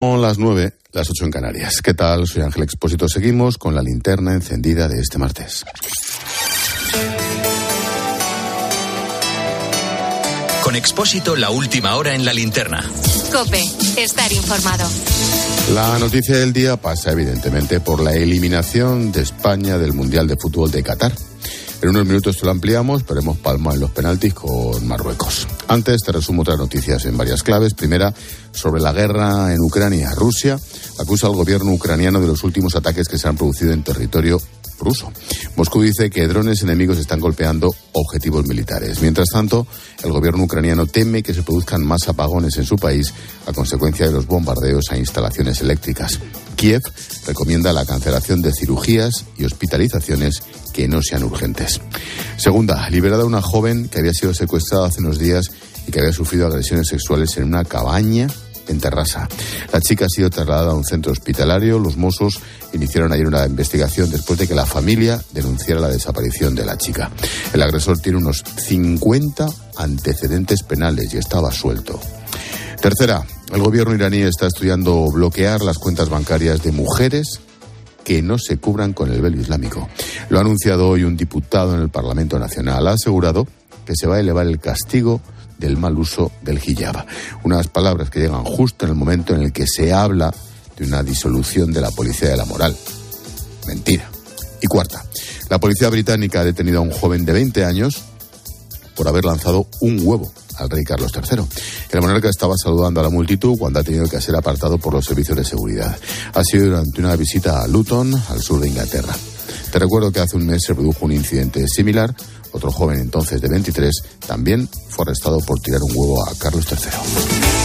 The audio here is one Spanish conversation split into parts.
Son las nueve, las ocho en Canarias. ¿Qué tal? Soy Ángel Expósito. Seguimos con la linterna encendida de este martes. Con Expósito, la última hora en la linterna. Cope, estar informado. La noticia del día pasa evidentemente por la eliminación de España del Mundial de Fútbol de Qatar. En unos minutos te lo ampliamos, pero hemos palmado en los penaltis con Marruecos. Antes te resumo otras noticias en varias claves. Primera, sobre la guerra en Ucrania. Rusia acusa al gobierno ucraniano de los últimos ataques que se han producido en territorio ruso. Moscú dice que drones enemigos están golpeando objetivos militares. Mientras tanto, el gobierno ucraniano teme que se produzcan más apagones en su país a consecuencia de los bombardeos a instalaciones eléctricas. Kiev recomienda la cancelación de cirugías y hospitalizaciones que no sean urgentes. Segunda, liberada una joven que había sido secuestrada hace unos días y que había sufrido agresiones sexuales en una cabaña en Terrassa. La chica ha sido trasladada a un centro hospitalario. Los Mossos iniciaron ayer una investigación después de que la familia denunciara la desaparición de la chica. El agresor tiene unos 50 antecedentes penales y estaba suelto. Tercera, el gobierno iraní está estudiando bloquear las cuentas bancarias de mujeres que no se cubran con el velo islámico. Lo ha anunciado hoy un diputado en el Parlamento Nacional. Ha asegurado que se va a elevar el castigo del mal uso del hijab. Unas palabras que llegan justo en el momento en el que se habla de una disolución de la policía de la moral. Mentira. Y cuarta, la policía británica ha detenido a un joven de 20 años por haber lanzado un huevo al rey Carlos III. El monarca estaba saludando a la multitud cuando ha tenido que ser apartado por los servicios de seguridad. Ha sido durante una visita a Luton, al sur de Inglaterra. Te recuerdo que hace un mes se produjo un incidente similar. Otro joven entonces de 23 también fue arrestado por tirar un huevo a Carlos III.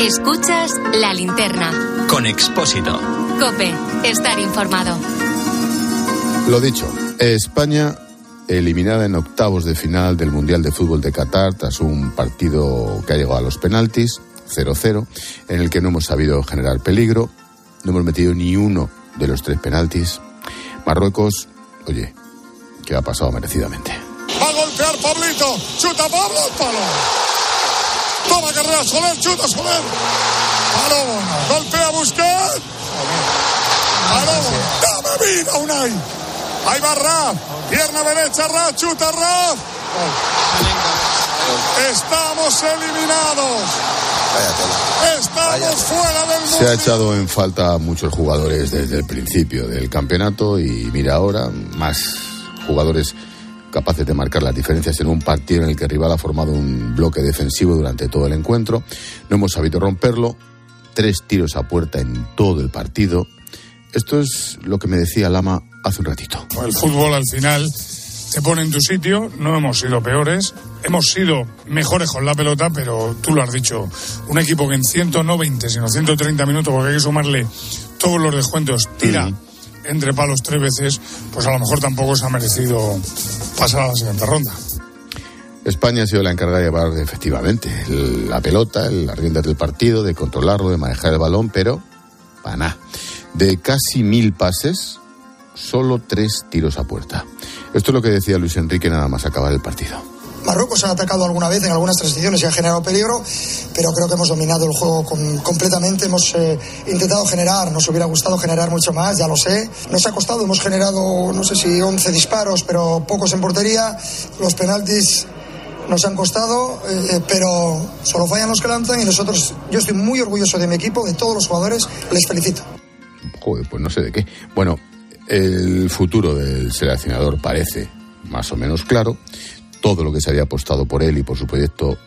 Escuchas la linterna. Con Expósito. Cope, estar informado. Lo dicho, España eliminada en octavos de final del Mundial de Fútbol de Qatar tras un partido que ha llegado a los penaltis, 0-0, en el que no hemos sabido generar peligro, no hemos metido ni uno de los tres penaltis. Marruecos, oye, que ha pasado merecidamente. Va a golpear Pablito. Chuta Pablo al palo. Toma carrera Soler, chuta Soler. Palo. Golpea Busquets. Palo. Dame vida, Unai. Ahí va Raf. Pierna derecha, Raf. Chuta Raf. Estamos eliminados. Estamos fuera del Se ha echado en falta a muchos jugadores desde el principio del campeonato y mira ahora más jugadores capaces de marcar las diferencias en un partido en el que el rival ha formado un bloque defensivo durante todo el encuentro. No hemos sabido romperlo. Tres tiros a puerta en todo el partido. Esto es lo que me decía Lama hace un ratito. El fútbol al final te pone en tu sitio, no hemos sido peores, hemos sido mejores con la pelota, pero tú lo has dicho, un equipo que en 190, sino 130 minutos, porque hay que sumarle todos los descuentos, tira Mm. Entre palos tres veces, pues a lo mejor tampoco se ha merecido pasar a la siguiente ronda. España ha sido la encargada de llevar efectivamente la pelota, las riendas del partido, de controlarlo, de manejar el balón, pero nada. De casi mil pases, solo tres tiros a puerta. Esto es lo que decía Luis Enrique nada más acabar el partido. Marruecos ha atacado alguna vez en algunas transiciones y ha generado peligro, pero creo que hemos dominado el juego completamente. Hemos eh, intentado generar, nos hubiera gustado generar mucho más, ya lo sé. Nos ha costado, hemos generado, no sé si 11 disparos, pero pocos en portería. Los penaltis nos han costado, eh, pero solo fallan los que lanzan y nosotros, yo estoy muy orgulloso de mi equipo, de todos los jugadores, les felicito. Joder, pues no sé de qué. Bueno, el futuro del seleccionador parece más o menos claro. Todo lo que se había apostado por él y por su proyecto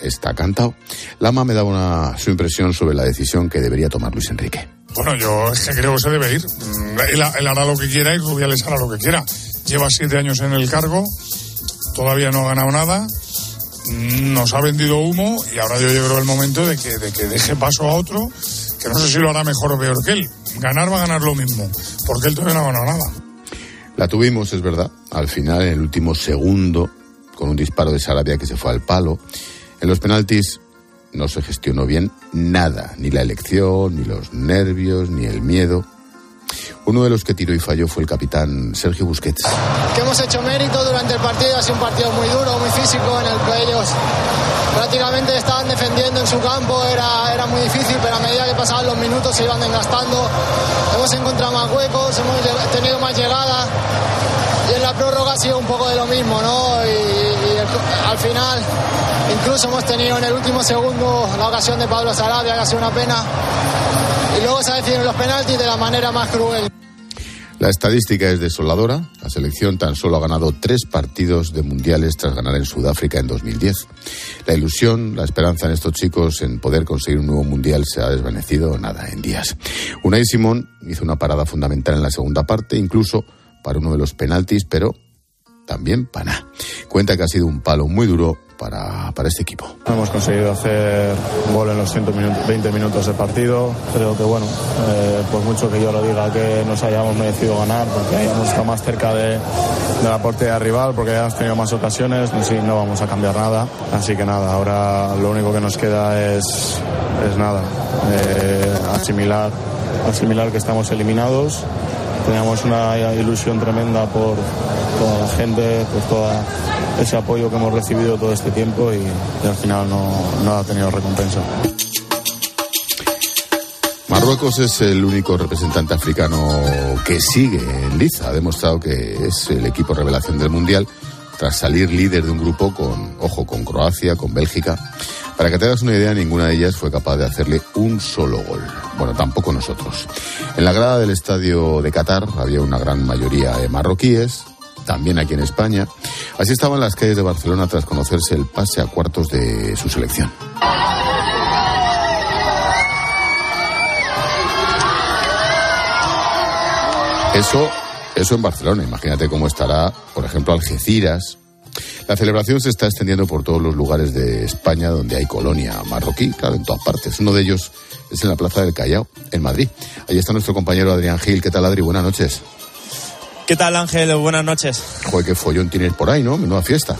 está cantado. Lama me da una, su impresión sobre la decisión que debería tomar Luis Enrique. Bueno, yo es que creo que se debe ir. Mm, Él, él hará lo que quiera y Rubiales hará lo que quiera. Lleva siete años en el cargo, todavía no ha ganado nada, mm, nos ha vendido humo y ahora yo creo el momento de que, de que deje paso a otro, que no sé si lo hará mejor o peor que él. Ganar va a ganar lo mismo, porque él todavía no ha ganado nada. La tuvimos, es verdad, al final, en el último segundo, con un disparo de Sarabia que se fue al palo. En los penaltis no se gestionó bien nada, ni la elección, ni los nervios, ni el miedo. Uno de los que tiró y falló fue el capitán Sergio Busquets. Que hemos hecho mérito durante el partido, ha sido un partido muy duro, muy físico, en el que ellos prácticamente estaban defendiendo en su campo, era, era muy difícil, pero a medida que pasaban los minutos se iban desgastando. Hemos encontrado más huecos, hemos tenido más llegadas ha sido un poco de lo mismo, ¿no? Y, al final, incluso hemos tenido en el último segundo la ocasión de Pablo Sarabia, que ha sido una pena. Y luego se deciden los penaltis de la manera más cruel. La estadística es desoladora. La selección tan solo ha ganado tres partidos de mundiales tras ganar en Sudáfrica en 2010. La ilusión, la esperanza en estos chicos en poder conseguir un nuevo mundial se ha desvanecido nada en días. Unai Simón hizo una parada fundamental en la segunda parte, incluso para uno de los penaltis, pero también para Cuenta que ha sido un palo muy duro para, para este equipo. Hemos conseguido hacer gol en los 120 minutos de partido. Creo que, bueno, eh, por mucho que yo lo diga que nos hayamos merecido ganar, porque hayamos estado más cerca de, de la portería rival, porque hayamos tenido más ocasiones, sí, no vamos a cambiar nada. Así que nada, ahora lo único que nos queda es, es nada, eh, asimilar, asimilar que estamos eliminados teníamos una ilusión tremenda por toda la gente, por todo ese apoyo que hemos recibido todo este tiempo y, al final no, ha tenido recompensa. Marruecos es el único representante africano que sigue en liza. Ha demostrado que es el equipo revelación del Mundial tras salir líder de un grupo con, ojo, con Croacia, con Bélgica. Para que te hagas una idea, ninguna de ellas fue capaz de hacerle un solo gol. Bueno, tampoco nosotros. En la grada del estadio de Qatar había una gran mayoría de marroquíes, también aquí en España. Así estaban las calles de Barcelona tras conocerse el pase a cuartos de su selección. Eso, eso en Barcelona. Imagínate cómo estará, por ejemplo, Algeciras, la celebración se está extendiendo por todos los lugares de España donde hay colonia marroquí, claro, en todas partes. Uno de ellos es en la Plaza del Callao, en Madrid. Ahí está nuestro compañero Adrián Gil. ¿Qué tal, Adri? Buenas noches. ¿Qué tal, Ángel? Buenas noches. Joder, qué follón tienes por ahí, ¿no? Menuda fiesta.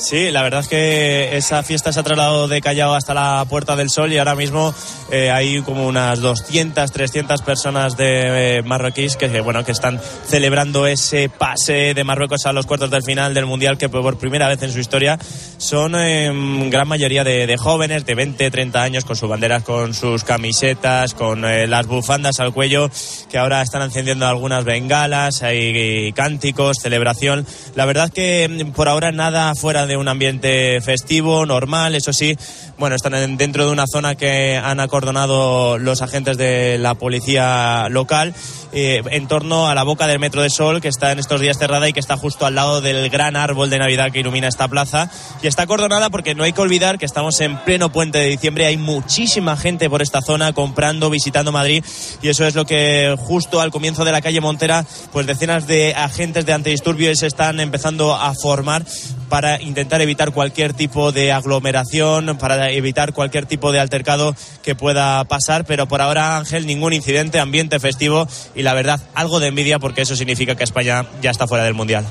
Sí, la verdad es que esa fiesta se ha trasladado de Callao hasta la Puerta del Sol y ahora mismo eh, hay como unas 200, 300 personas de eh, marroquíes que, bueno, que están celebrando ese pase de Marruecos a los cuartos del final del Mundial que por primera vez en su historia son en gran mayoría de, jóvenes de 20, 30 años con sus banderas, con sus camisetas, con eh, las bufandas al cuello que ahora están encendiendo algunas bengalas, hay cánticos, celebración. La verdad es que mm, por ahora nada fuera de de un ambiente festivo, normal, eso sí, bueno, están dentro de una zona que han acordonado los agentes de la policía local eh, en torno a la boca del Metro de Sol, que está en estos días cerrada y que está justo al lado del gran árbol de Navidad que ilumina esta plaza. Y está acordonada porque no hay que olvidar que estamos en pleno puente de diciembre, hay muchísima gente por esta zona comprando, visitando Madrid y eso es lo que justo al comienzo de la calle Montera, pues decenas de agentes de antidisturbios se están empezando a formar para intentar evitar cualquier tipo de aglomeración, para evitar cualquier tipo de altercado que pueda pasar, pero por ahora Ángel ningún incidente, ambiente festivo y la verdad algo de envidia porque eso significa que España ya está fuera del Mundial.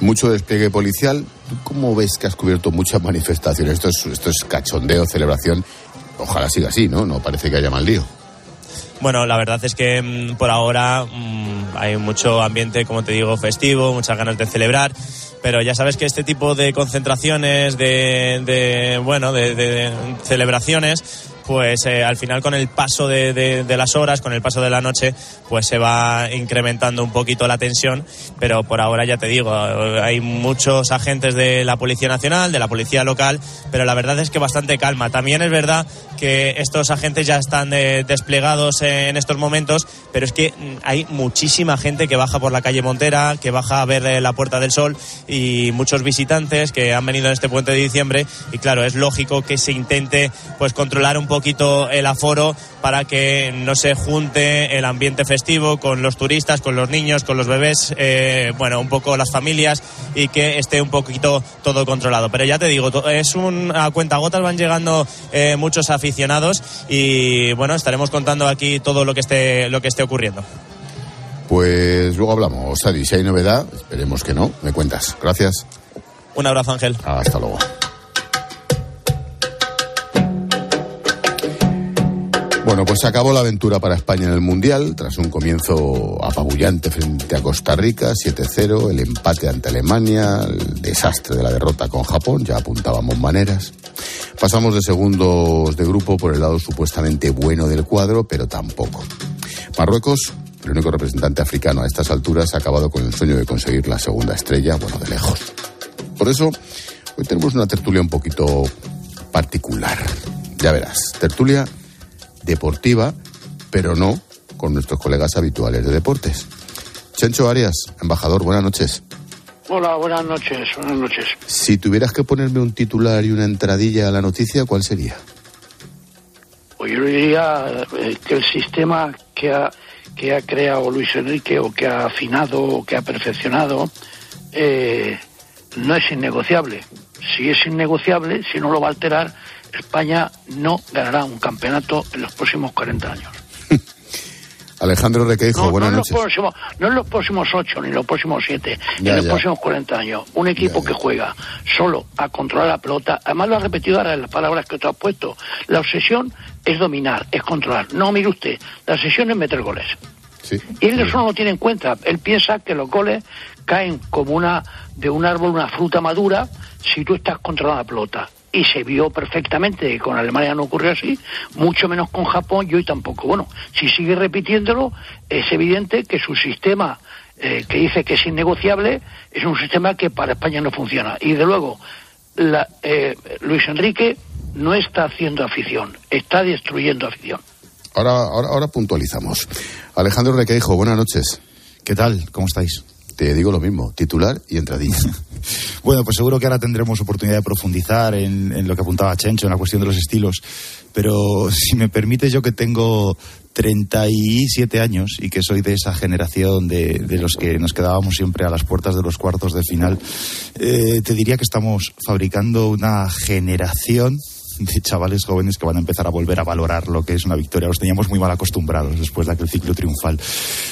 Mucho despliegue policial. ¿Cómo ves que has cubierto muchas manifestaciones? Esto es, esto es cachondeo, celebración. Ojalá siga así, ¿no? No parece que haya mal lío. Bueno, la verdad es que mm, por ahora mm, hay mucho ambiente, como te digo, festivo, muchas ganas de celebrar, pero ya sabes que este tipo de concentraciones, de, bueno, de celebraciones, pues eh, al final con el paso de, las horas, con el paso de la noche, pues se va incrementando un poquito la tensión, pero por ahora ya te digo, hay muchos agentes de la Policía Nacional, de la Policía Local, pero la verdad es que bastante calma. También es verdad que estos agentes ya están eh, desplegados en estos momentos, pero es que mm, hay muchísima gente que baja por la calle Montera, que baja a ver eh, la Puerta del Sol y muchos visitantes que han venido en este puente de diciembre y claro, es lógico que se intente pues controlar un poquito el aforo para que no se junte el ambiente festivo con los turistas, con los niños, con los bebés, eh, bueno, un poco las familias y que esté un poquito todo controlado. Pero ya te digo, es un, a cuenta gotas van llegando eh, muchos aficionados y bueno, estaremos contando aquí todo lo que esté, lo que esté ocurriendo. Pues luego hablamos, Adi, si hay novedad, esperemos que no, me cuentas. Gracias. Un abrazo, Ángel. Hasta luego. Bueno, pues se acabó la aventura para España en el Mundial, tras un comienzo apabullante frente a Costa Rica, 7-0, el empate ante Alemania, el desastre de la derrota con Japón, ya apuntábamos maneras. Pasamos de segundos de grupo por el lado supuestamente bueno del cuadro, pero tampoco. Marruecos, el único representante africano a estas alturas, ha acabado con el sueño de conseguir la segunda estrella, bueno, de lejos. Por eso, hoy tenemos una tertulia un poquito particular. Ya verás, tertulia deportiva, pero no con nuestros colegas habituales de deportes. Chencho Arias, embajador, buenas noches. Hola, buenas noches, buenas noches. Si tuvieras que ponerme un titular y una entradilla a la noticia, ¿cuál sería? Pues yo diría eh, que el sistema que ha, que ha creado Luis Enrique o que ha afinado o que ha perfeccionado eh, no es innegociable. Si es innegociable, si no lo va a alterar, España no ganará un campeonato en los próximos 40 años. Alejandro Requeijo, no, buenas no noches. En los próximos, no en los próximos 8 ni en los próximos 7, ni en los ya. próximos 40 años. Un equipo Ya, que ya. juega solo a controlar la pelota, además lo ha repetido ahora en las palabras que tú has puesto. La obsesión es dominar, es controlar. No, mire usted, la obsesión es meter goles. Sí. Y él eso no lo tiene en cuenta. Él piensa que los goles caen como una de un árbol, una fruta madura, si tú estás controlando la pelota. Y se vio perfectamente que con Alemania no ocurrió así, mucho menos con Japón y hoy tampoco. Bueno, si sigue repitiéndolo, es evidente que su sistema, eh, que dice que es innegociable, es un sistema que para España no funciona. Y de luego, la- eh, Luis Enrique no está haciendo afición, está destruyendo afición. Ahora, ahora, ahora puntualizamos. Alejandro Requeijo, buenas noches. ¿Qué tal? ¿Cómo estáis? Te digo lo mismo, titular y entradilla. Bueno, pues seguro que ahora tendremos oportunidad de profundizar en, lo que apuntaba Chencho, en la cuestión de los estilos. Pero si me permite, yo que tengo 37 años y que soy de esa generación de, de los que nos quedábamos siempre a las puertas de los cuartos de final, eh, te diría que estamos fabricando una generación de chavales jóvenes que van a empezar a volver a valorar lo que es una victoria. Los teníamos muy mal acostumbrados después de aquel ciclo triunfal.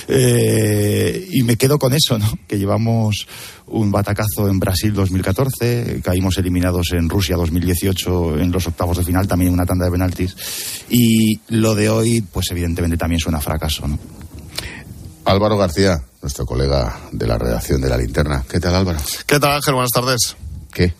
Eh, y me quedo con eso, ¿no? Que llevamos un batacazo en Brasil 2014, caímos eliminados en Rusia 2018 en los octavos de final, también en una tanda de penaltis. Y lo de hoy, pues evidentemente también suena a fracaso, ¿no? Álvaro García, nuestro colega de la redacción de La Linterna. ¿Qué tal, Álvaro? ¿Qué tal, Ángel? Buenas tardes. ¿Qué?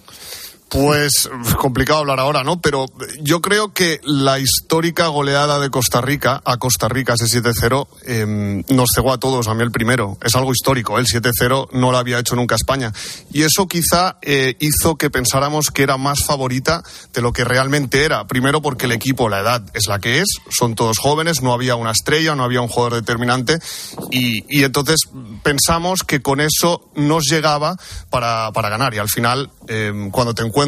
Pues complicado hablar ahora, ¿no? Pero yo creo que la histórica goleada de Costa Rica a Costa Rica, ese 7-0, eh, nos cegó a todos, a mí el primero. Es algo histórico, el 7-0 no lo había hecho nunca España. Y eso quizá eh, hizo que pensáramos que era más favorita de lo que realmente era. Primero porque el equipo, la edad es la que es, son todos jóvenes, no había una estrella, no había un jugador determinante. Y, y entonces pensamos que con eso nos llegaba para, para ganar. Y al final, eh, cuando te encuentras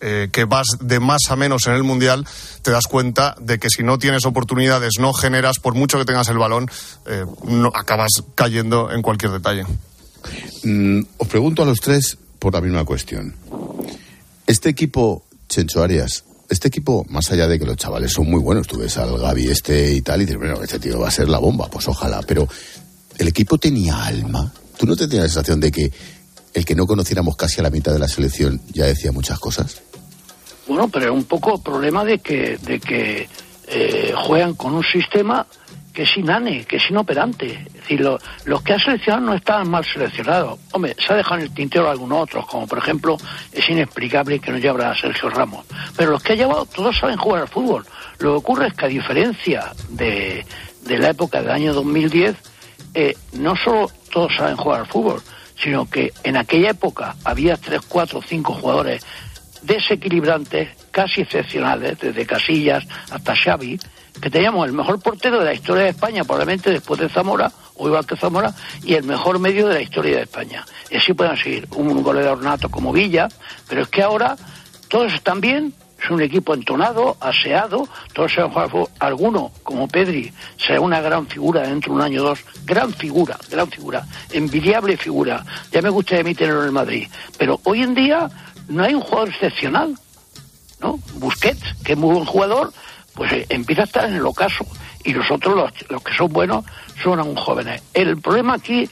eh, que vas de más a menos en el Mundial, te das cuenta de que si no tienes oportunidades, no generas, por mucho que tengas el balón, eh, no, acabas cayendo en cualquier detalle. Mm, os pregunto a los tres por la misma cuestión. Este equipo, Chencho Arias, este equipo, más allá de que los chavales son muy buenos, tú ves al Gaby este y tal, y dices, bueno, este tío va a ser la bomba, pues ojalá, pero ¿el equipo tenía alma? ¿Tú no te tenías la sensación de que el que no conociéramos casi a la mitad de la selección ya decía muchas cosas? Bueno, pero es un poco problema de que, de que eh, juegan con un sistema que es inane, que es inoperante. Es decir, lo- los que han seleccionado no estaban mal seleccionados. Hombre, se ha dejado en el tintero algunos otros, como por ejemplo, es inexplicable que no llevara a Sergio Ramos. Pero los que ha llevado, todos saben jugar al fútbol. Lo que ocurre es que a diferencia de, de la época del año 2010, eh, no solo todos saben jugar al fútbol, sino que en aquella época había tres, cuatro, cinco jugadores desequilibrantes, casi excepcionales, desde Casillas hasta Xavi, que teníamos el mejor portero de la historia de España, probablemente después de Zamora, o igual que Zamora, y el mejor medio de la historia de España. Y así pueden seguir un goleador nato como Villa, pero es que ahora todos están bien, es un equipo entonado, aseado, todos jugar al fútbol. Alguno, como Pedri, será una gran figura dentro de un año o dos. Gran figura, gran figura, envidiable figura. Ya me gustaría a mí tenerlo en el Madrid. Pero hoy en día no hay un jugador excepcional, ¿no? Busquets, que es muy buen jugador, pues eh, empieza a estar en el ocaso. Y nosotros, los, los que son buenos, son aún jóvenes. El problema aquí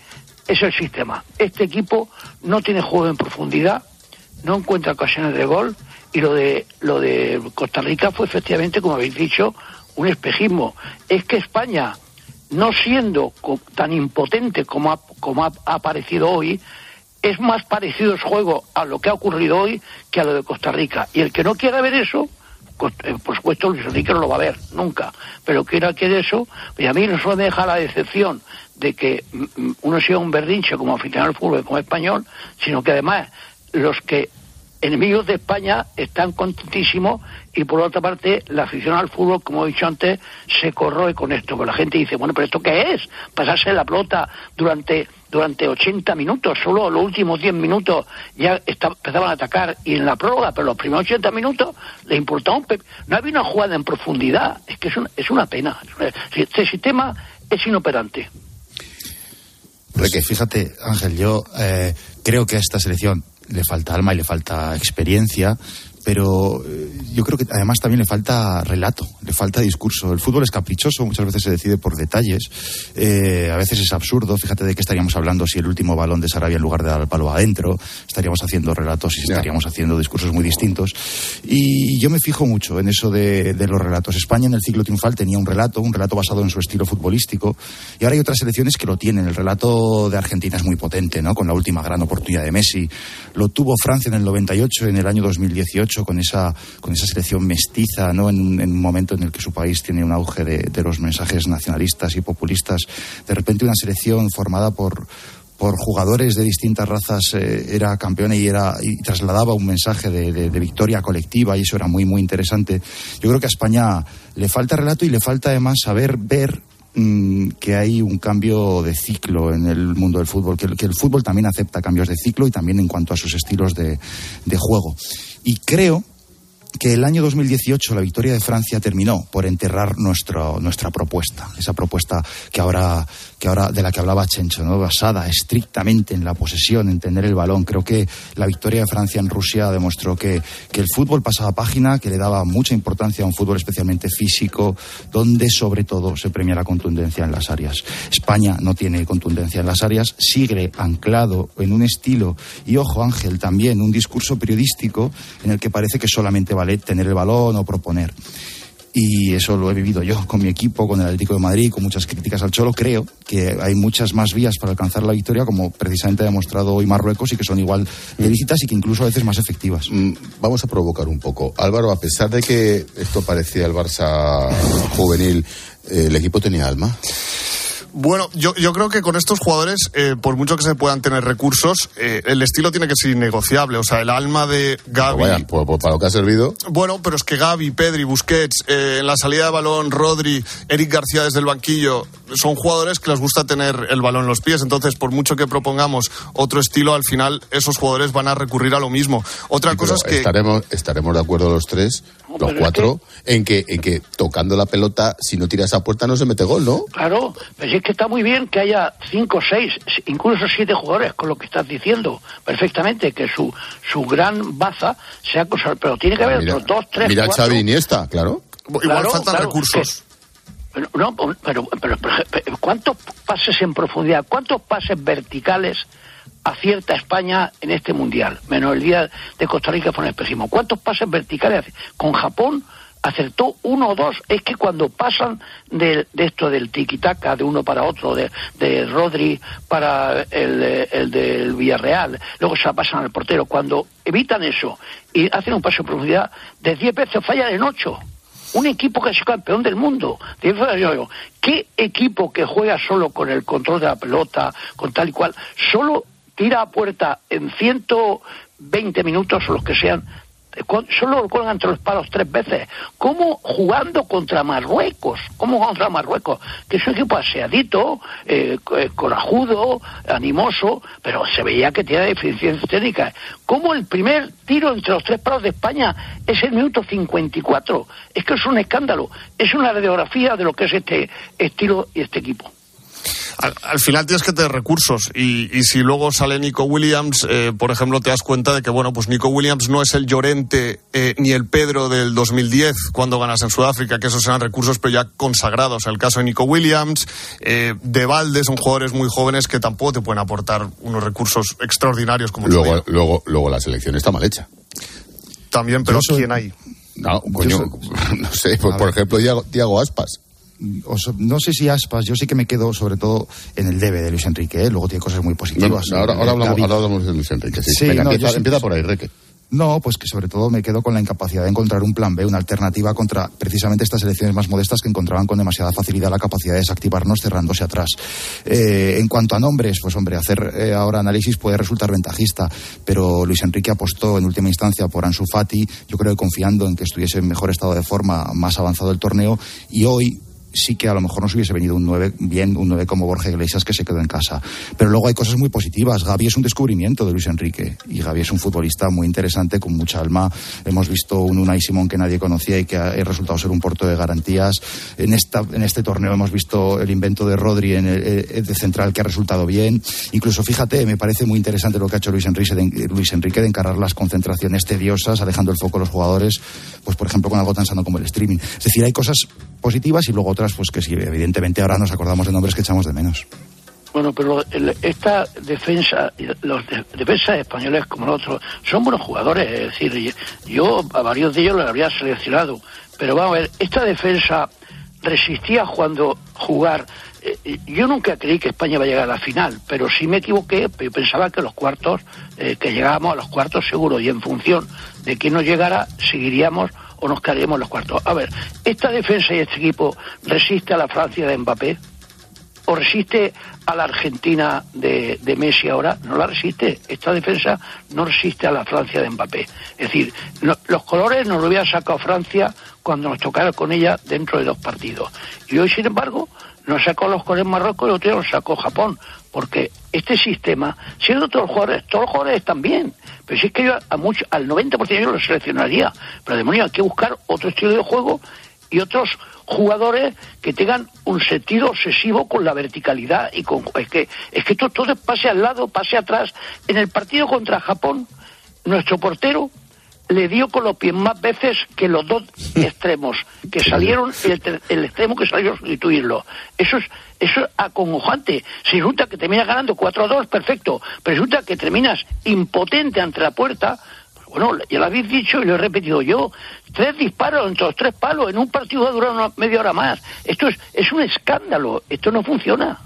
es el sistema. Este equipo no tiene juego en profundidad, no encuentra ocasiones de gol y lo de lo de Costa Rica fue efectivamente, como habéis dicho, un espejismo. Es que España, no siendo tan impotente como ha, como ha, aparecido hoy, es más parecido el juego a lo que ha ocurrido hoy que a lo de Costa Rica. Y el que no quiera ver eso, pues, eh, por supuesto Luis Enrique no lo va a ver, nunca. Pero que no quiere eso, y a mí no solo me deja la decepción de que mm, mm, uno sea un berrinche como aficionado al fútbol, como español, sino que además los que enemigos de España están contentísimos y por otra parte la afición al fútbol, como he dicho antes, se corroe con esto, porque la gente dice, bueno, pero ¿esto qué es? Pasarse la pelota durante durante 80 minutos, solo los últimos 10 minutos ya empezaban a atacar y en la prórroga, pero los primeros 80 minutos le importaba un pe- No había una jugada en profundidad, es que es, es una pena. Este sistema es inoperante. Porque fíjate, Ángel, yo eh, creo que esta selección le falta alma y le falta experiencia, pero eh, yo creo que además también le falta relato, le falta discurso. El fútbol es caprichoso, muchas veces se decide por detalles, eh, a veces es absurdo. Fíjate de qué estaríamos hablando si el último balón de Sarabia en lugar de dar el palo adentro, estaríamos haciendo relatos y estaríamos haciendo discursos muy distintos. Y yo me fijo mucho en eso de, de los relatos. España en el ciclo triunfal tenía un relato, un relato basado en su estilo futbolístico, y ahora hay otras selecciones que lo tienen. El relato de Argentina es muy potente, ¿no? Con la última gran oportunidad de Messi. Lo tuvo Francia en el 98, en el año 2018, con esa, con esa selección mestiza, ¿no? En, un- en un momento en el que su país tiene un auge de, los mensajes nacionalistas y populistas. De repente una selección formada por por jugadores de distintas razas eh, era campeona y era y trasladaba un mensaje de, victoria colectiva y eso era muy muy interesante. Yo creo que a España le falta relato y le falta además saber ver mm, que hay un cambio de ciclo en el mundo del fútbol, que, que el fútbol también acepta cambios de ciclo y también en cuanto a sus estilos de, de juego. Y creo que el año 2018 la victoria de Francia terminó por enterrar nuestro, nuestra propuesta, esa propuesta que ahora, que ahora de la que hablaba Chencho, ¿no? basada estrictamente en la posesión, en tener el balón. Creo que la victoria de Francia en Rusia demostró que, que el fútbol pasaba página, que le daba mucha importancia a un fútbol especialmente físico, donde sobre todo se premia la contundencia en las áreas. España no tiene contundencia en las áreas, sigue anclado en un estilo y ojo Ángel también un discurso periodístico en el que parece que solamente vale tener el balón o proponer. Y eso lo he vivido yo con mi equipo, con el Atlético de Madrid, con muchas críticas al Cholo. Creo que hay muchas más vías para alcanzar la victoria, como precisamente ha demostrado hoy Marruecos, y que son igual de lícitas y que incluso a veces más efectivas. Mm, Vamos a provocar un poco. Álvaro, a pesar de que esto parecía el Barça juvenil, ¿el equipo tenía alma? Bueno, yo, yo creo que con estos jugadores, eh, por mucho que se puedan tener recursos, eh, el estilo tiene que ser innegociable. O sea, el alma de Gaby. Pues vaya, pues- pues para lo que ha servido. Bueno, pero es que Gaby, Pedri, Busquets, eh, en la salida de balón, Rodri, Eric García desde el banquillo, son jugadores que les gusta tener el balón en los pies. Entonces, por mucho que propongamos otro estilo, al final esos jugadores van a recurrir a lo mismo. Otra Sí, cosa es que. estaremos, estaremos de acuerdo los tres, los pero es cuatro, en que, en que tocando la pelota, si no tiras a puerta no se mete gol, ¿no? Claro, pero es que está muy bien que haya cinco, seis, incluso siete jugadores, con lo que estás diciendo perfectamente, que su, su gran baza sea cosa, pero tiene que haber Mira, otros dos, tres, mira cuatro. Xavi Iniesta, claro. Igual Claro, faltan claro, recursos. Pero, no, pero, pero, pero, ¿cuántos pases en profundidad, cuántos pases verticales acierta España en este mundial? Menos el día de Costa Rica fue un espejismo. ¿Cuántos pases verticales? hace? Con Japón acertó uno o dos. Es que cuando pasan de, de esto del tiki-taka, de uno para otro, de, de Rodri para el, el del Villarreal, luego se pasan al portero, cuando evitan eso y hacen un paso en profundidad, de 10 veces fallan en 8 un equipo que es campeón del mundo. ¿Qué equipo que juega solo con el control de la pelota, con tal y cual, solo tira a puerta en 120 minutos o los que sean? Solo lo cuelgan entre los palos tres veces. ¿Cómo jugando contra Marruecos? ¿Cómo contra Marruecos? Que es un equipo aseadito, eh, eh, corajudo, animoso, pero se veía que tiene deficiencias técnicas. ¿Cómo el primer tiro entre los tres palos de España es el minuto 54? Es que es un escándalo. Es una radiografía de lo que es este estilo y este equipo. Al, al final tienes que tener recursos y, y si luego sale Nico Williams, eh, por ejemplo, te das cuenta de que, bueno, pues Nico Williams no es el Llorente eh, ni el Pedro del 2010 cuando ganas en Sudáfrica, que esos eran recursos pero ya consagrados. El caso de Nico Williams, eh, de Valde, son jugadores muy jóvenes que tampoco te pueden aportar unos recursos extraordinarios como Luego, luego, luego la selección está mal hecha. También, pero soy- ¿quién hay? No, coño, no sé, por, por ejemplo, Tiago Aspas no sé si aspas, yo sí que me quedo sobre todo en el debe de Luis Enrique, ¿eh? luego tiene cosas muy positivas. ahora, hablamos, de Luis Enrique, sí. empieza, por ahí, Reque. No, pues que sobre todo me quedo con la incapacidad de encontrar un plan B, una alternativa contra precisamente estas elecciones más modestas que encontraban con demasiada facilidad la capacidad de desactivarnos cerrándose atrás. Eh, en cuanto a nombres, pues hombre, hacer eh, ahora análisis puede resultar ventajista, pero Luis Enrique apostó en última instancia por Ansu Fati, yo creo que confiando en que estuviese en mejor estado de forma, más avanzado el torneo, y hoy sí que a lo mejor nos hubiese venido un 9 bien, un 9 como Borja Iglesias que se quedó en casa. Pero luego hay cosas muy positivas. Gaby es un descubrimiento de Luis Enrique y Gaby es un futbolista muy interesante con mucha alma. Hemos visto un Unai Simón que nadie conocía y que ha resultado ser un porto de garantías. En, esta, en este torneo hemos visto el invento de Rodri en el, de central que ha resultado bien. Incluso, fíjate, me parece muy interesante lo que ha hecho Luis Enrique, de, Luis Enrique de encarar las concentraciones tediosas, alejando el foco a los jugadores, pues por ejemplo con algo tan sano como el streaming. Es decir, hay cosas positivas y luego otras pues que sí, evidentemente ahora nos acordamos de nombres que echamos de menos. Bueno, pero esta defensa, los defensas españoles como los otros, son buenos jugadores. Es decir, yo a varios de ellos los habría seleccionado. Pero vamos a ver, esta defensa resistía cuando jugar. Eh, yo nunca creí que España iba a llegar a la final, pero sí me equivoqué. Yo pensaba que los cuartos, eh, que llegábamos a los cuartos seguro y en función de quién nos llegara, seguiríamos o nos en los cuartos. A ver, ¿esta defensa y este equipo resiste a la Francia de Mbappé? ¿O resiste a la Argentina de, Messi ahora? No la resiste. Esta defensa no resiste a la Francia de Mbappé. Es decir, los colores nos lo hubiera sacado Francia cuando nos tocara con ella dentro de dos partidos. Y hoy, sin embargo, nos sacó los colores Marruecos y otro día nos sacó Japón. Porque este sistema, siendo todos los jugadores, todos los jugadores están bien. Pero si es que yo a mucho, al 90% yo lo seleccionaría. Pero demonio, hay que buscar otro estilo de juego y otros jugadores que tengan un sentido obsesivo con la verticalidad y con es que es que todo, todo pase al lado, pase atrás. En el partido contra Japón, nuestro portero le dio con los pies más veces que los dos extremos que salieron el, el extremo que salió a sustituirlo. Eso es eso es acongojante. Si resulta que terminas ganando 4 a 2, perfecto. Pero resulta que terminas impotente ante la puerta. Pues bueno, ya lo habéis dicho y lo he repetido yo. Tres disparos entre los tres palos en un partido va a durar una media hora más. Esto es, es un escándalo. Esto no funciona.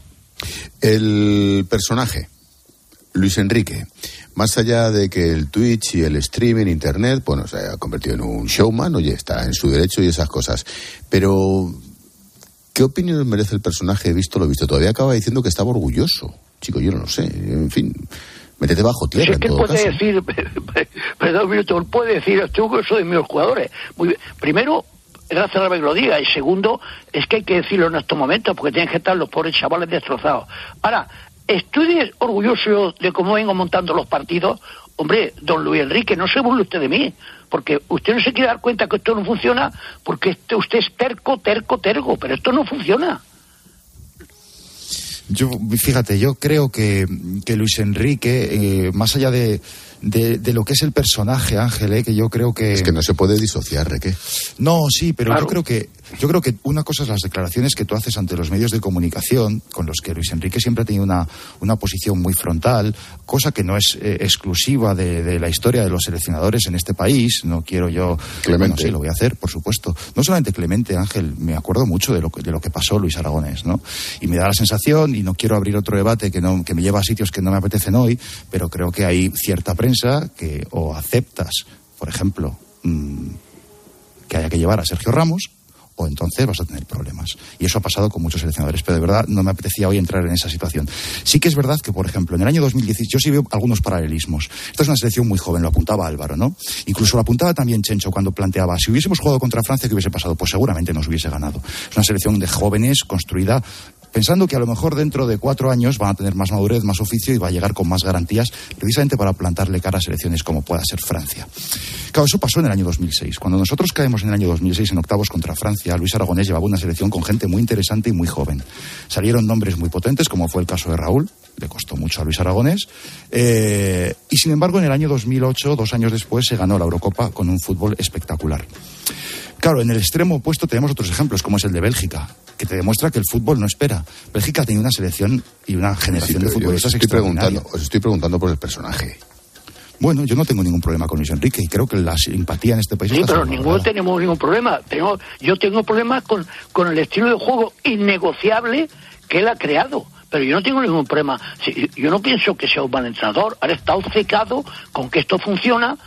El personaje, Luis Enrique, más allá de que el Twitch y el streaming, Internet, bueno, se ha convertido en un showman, oye, está en su derecho y esas cosas. Pero ¿Qué opinión merece el personaje visto lo visto? Todavía acaba diciendo que estaba orgulloso. Chico, yo no lo sé. En fin, métete bajo tierra. es que puede decir, perdón minuto, puede decir, estoy orgulloso de mis jugadores. Muy bien. Primero, gracias a la que lo diga. Y segundo, es que hay que decirlo en estos momentos, porque tienen que estar los pobres chavales destrozados. Ahora, estoy orgulloso de cómo vengo montando los partidos. Hombre, don Luis Enrique, no se burle usted de mí porque usted no se quiere dar cuenta que esto no funciona porque este, usted es terco, terco, terco, pero esto no funciona. Yo, fíjate, yo creo que, que Luis Enrique, eh, más allá de, de, lo que es el personaje, Ángel, eh, que yo creo que... Es que no se puede disociar, ¿de qué? No, sí, pero yo creo que yo creo que una cosa es las declaraciones que tú haces ante los medios de comunicación, con los que Luis Enrique siempre ha tenido una, una posición muy frontal, cosa que no es eh, exclusiva de, la historia de los seleccionadores en este país. No quiero yo. Clemente. sí, lo voy a hacer, por supuesto. No solamente Clemente, Ángel, me acuerdo mucho de lo que, de lo que pasó Luis Aragonés, ¿no? Y me da la sensación, y no quiero abrir otro debate que, no, que me lleva a sitios que no me apetecen hoy, pero creo que hay cierta prensa que o aceptas, por ejemplo, mm, que haya que llevar a Sergio Ramos entonces vas a tener problemas. Y eso ha pasado con muchos seleccionadores, pero de verdad no me apetecía hoy entrar en esa situación. Sí que es verdad que, por ejemplo, en el año 2016 yo sí veo algunos paralelismos. Esta es una selección muy joven, lo apuntaba Álvaro, ¿no? Incluso lo apuntaba también Chencho cuando planteaba, si hubiésemos jugado contra Francia, ¿qué hubiese pasado? Pues seguramente nos hubiese ganado. Es una selección de jóvenes construida pensando que a lo mejor dentro de cuatro años van a tener más madurez, más oficio y va a llegar con más garantías, precisamente para plantarle cara a selecciones como pueda ser Francia. Claro, eso pasó en el año 2006. Cuando nosotros caemos en el año 2006 en octavos contra Francia, Luis Aragonés llevaba una selección con gente muy interesante y muy joven. Salieron nombres muy potentes, como fue el caso de Raúl, le costó mucho a Luis Aragonés. Eh, y sin embargo, en el año 2008, dos años después, se ganó la Eurocopa con un fútbol espectacular. Claro, en el extremo opuesto tenemos otros ejemplos, como es el de Bélgica, que te demuestra que el fútbol no espera. Bélgica tiene una selección y una generación de futbolistas estoy preguntando, Os estoy preguntando por el personaje. Bueno, yo no tengo ningún problema con Luis Enrique y creo que la simpatía en este país Sí, está pero ninguno tenemos ningún problema. Tengo, yo tengo problemas con, con el estilo de juego innegociable que él ha creado. Pero yo no tengo ningún problema. Si- yo no pienso que sea un mal entrenador. Ahora está obcecado con que esto funciona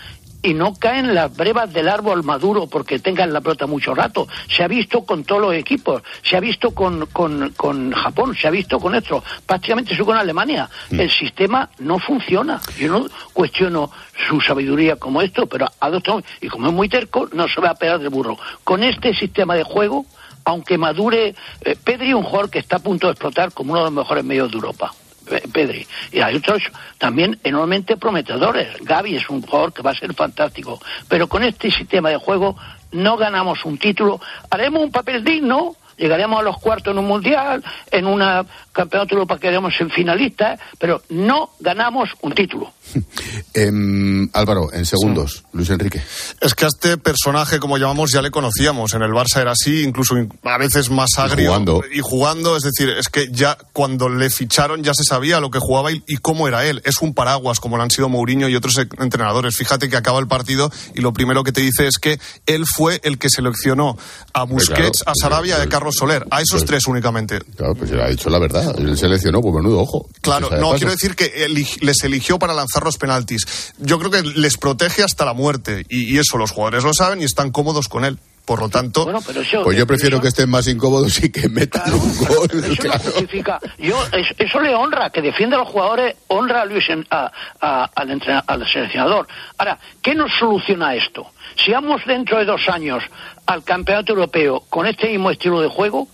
y no caen las brevas del árbol maduro porque tengan la pelota mucho rato. Se ha visto con todos los equipos, se ha visto con, con, con Japón, se ha visto con esto, prácticamente eso con Alemania. El sistema no funciona. Yo no cuestiono su sabiduría como esto, pero adopta, y como es muy terco, no se va a pegar del burro. Con este sistema de juego, aunque madure, eh, Pedri un jugador que está a punto de explotar como uno de los mejores medios de Europa. Pe- Pedri. Y hay otros también enormemente prometedores. Gaby es un jugador que va a ser fantástico. Pero con este sistema de juego no ganamos un título. Haremos un papel digno, llegaremos a los cuartos en un mundial, en una campeonato de Europa quedaremos en finalistas, pero no ganamos un título. Em, Álvaro, en segundos, Luis Enrique. Es que a este personaje, como llamamos, ya le conocíamos. En el Barça era así, incluso in- a veces más agrio. jugando. Y jugando, es decir, es que ya cuando le ficharon ya se sabía lo que jugaba y, y cómo era él. Es un paraguas, como lo han sido Mourinho y otros e- entrenadores. Fíjate que acaba el partido y lo primero que te dice es que él fue el que seleccionó a Busquets, claro, a Sarabia y a pues- Carlos Soler. A esos pues- tres únicamente. Claro, pues él ha dicho la verdad. Él seleccionó, pues menudo ojo. Claro, no, paso. quiero decir que les eligió para lanzar los penaltis. Yo creo que les protege hasta la muerte y, y eso los jugadores lo saben y están cómodos con él. Por lo tanto, Bueno, pero eso, Pues yo prefiero eso- que estén más incómodos y que metan Claro, un gol. Eso claro. justifica. Yo, es- eso le honra, que defienda a los jugadores, honra a Luis, en- a- a- al, entrena- al seleccionador. Ahora, ¿qué nos soluciona esto? Si vamos dentro de dos años al campeonato europeo con este mismo estilo de juego,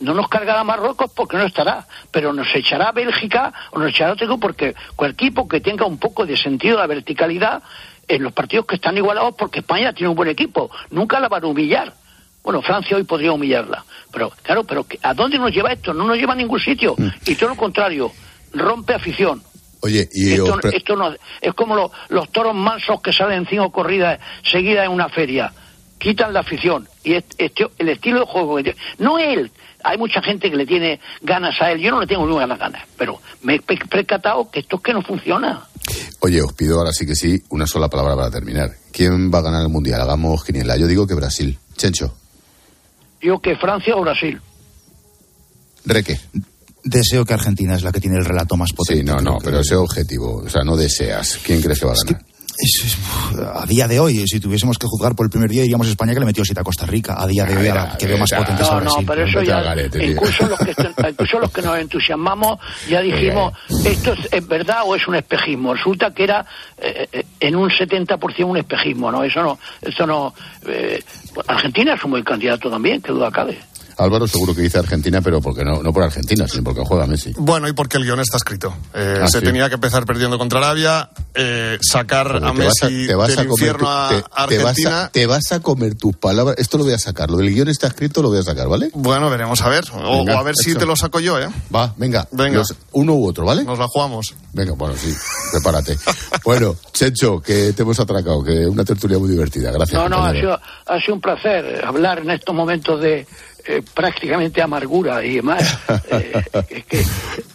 no nos cargará Marruecos porque no estará, pero nos echará Bélgica o nos echará otro equipo porque cualquier equipo que tenga un poco de sentido de la verticalidad en los partidos que están igualados porque España tiene un buen equipo, nunca la van a humillar. Bueno, Francia hoy podría humillarla, pero claro, pero ¿qué- ¿a dónde nos lleva esto? No nos lleva a ningún sitio y todo lo contrario, rompe afición. Oye, y Esto, os esto no, es como lo- los toros mansos que salen cinco corridas seguidas en una feria. Quitan la afición. Y est- este- el estilo de juego. No él. Hay mucha gente que le tiene ganas a él. Yo no le tengo ninguna ganas. Pero me he pe- percatado que esto es que no funciona. Oye, os pido ahora sí que sí una sola palabra para terminar. ¿Quién va a ganar el mundial? Hagamos quiniela. Yo digo que Brasil. Chencho, Yo que Francia o Brasil. Reque. Deseo que Argentina es la que tiene el relato más potente. Sí, no, no, pero ese objetivo, o sea, no deseas. ¿Quién crees que va a ganar? Es- es- a día de hoy, si tuviésemos que juzgar por el primer día, diríamos España que le metió 7 a Costa Rica. A día de hoy, a la que veo más potente No, no, Brasil. pero eso ya. tío. incluso, los que, incluso los que nos entusiasmamos ya dijimos, ¿esto es, es verdad o es un espejismo? Resulta que era eh, eh, en un 70% un espejismo, ¿no? Eso no. Eso no eh, Argentina es un buen candidato también, que duda cabe. Álvaro seguro que dice Argentina, pero porque no, no por Argentina, sino porque juega Messi. bueno, y porque el guion está escrito. Eh, Ah, se sí. tenía que empezar perdiendo contra Arabia, eh, sacar a te vas a- Messi te vas a del comer infierno tu- a te- te vas a- Argentina. Te vas, a, comer tus palabras. Esto lo voy a sacar. Lo del guion está escrito, lo voy a sacar, ¿vale? Bueno, veremos a ver. O, Venga, o a ver si te lo saco yo, ¿eh? Va, venga. Venga. Los- uno u otro, ¿vale? Nos la jugamos. Venga, bueno, sí, prepárate. bueno, Chencho, que te hemos atracado, que una tertulia muy divertida. Gracias. No, no, ha sido, ha sido un placer hablar en estos momentos de eh, prácticamente amargura y demás. Eh, es que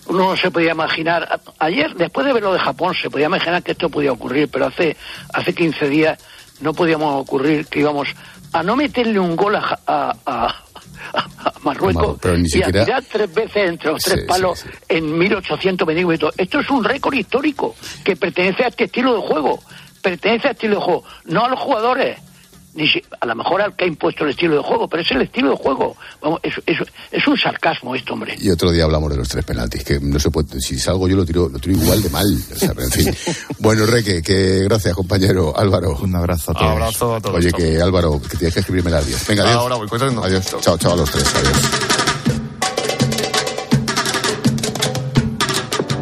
uno no se podía imaginar. Ayer, después de ver lo de Japón, se podía imaginar que esto podía ocurrir, pero hace, hace 15 días no podíamos ocurrir que íbamos a no meterle un gol a, a, a- a Marruecos Mar- pero ni y a tirar tres veces entre los Sí, tres sí, palos sí. en 1820 minutos. Esto es un récord histórico que pertenece a este estilo de juego. Pertenece a este estilo de juego, no a los jugadores. Ni si- a lo mejor al que ha impuesto el estilo de juego, pero es el estilo de juego. Vamos, es, es- es un sarcasmo esto, hombre. Y otro día hablamos de los tres penaltis, que no se puede, si salgo yo lo tiro, lo tiro igual de mal. O sea, pero en fin. Bueno, Reque, que gracias, compañero Álvaro. Un abrazo a todos. Abrazo a todos. Oye, que Álvaro, que tienes que escribirme las 10. Venga, adiós. Ahora voy. Adiós. Chao, chao a los tres. Adiós.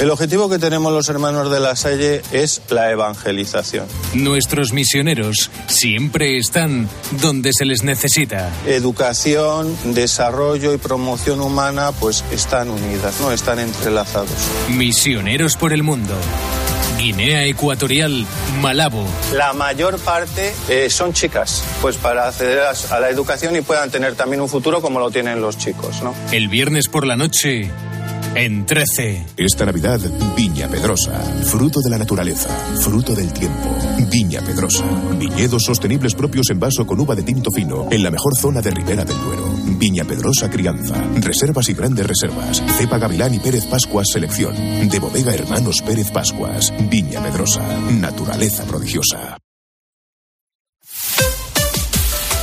El objetivo que tenemos los hermanos de la Salle es la evangelización. Nuestros misioneros siempre están donde se les necesita. Educación, desarrollo y promoción humana pues están unidas, no están entrelazados. Misioneros por el mundo. Guinea Ecuatorial, Malabo. La mayor parte eh, son chicas, pues para acceder a, a la educación y puedan tener también un futuro como lo tienen los chicos, ¿no? El viernes por la noche, en 13. Esta Navidad, Viña Pedrosa. Fruto de la naturaleza, fruto del tiempo. Viña Pedrosa. Viñedos sostenibles propios en vaso con uva de tinto fino, en la mejor zona de Ribera del Duero. Viña Pedrosa Crianza. Reservas y grandes reservas. Cepa Gavilán y Pérez Pascuas Selección. De Bodega Hermanos Pérez Pascuas. Viña Pedrosa. Naturaleza prodigiosa.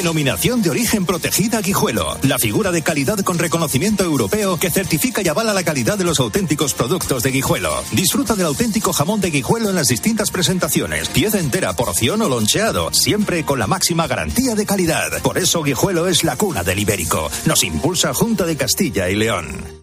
Denominación de origen protegida Guijuelo. La figura de calidad con reconocimiento europeo que certifica y avala la calidad de los auténticos productos de Guijuelo. Disfruta del auténtico jamón de Guijuelo en las distintas presentaciones. Pieza entera, porción o loncheado. Siempre con la máxima garantía de calidad. Por eso Guijuelo es la cuna del ibérico. Nos impulsa Junta de Castilla y León.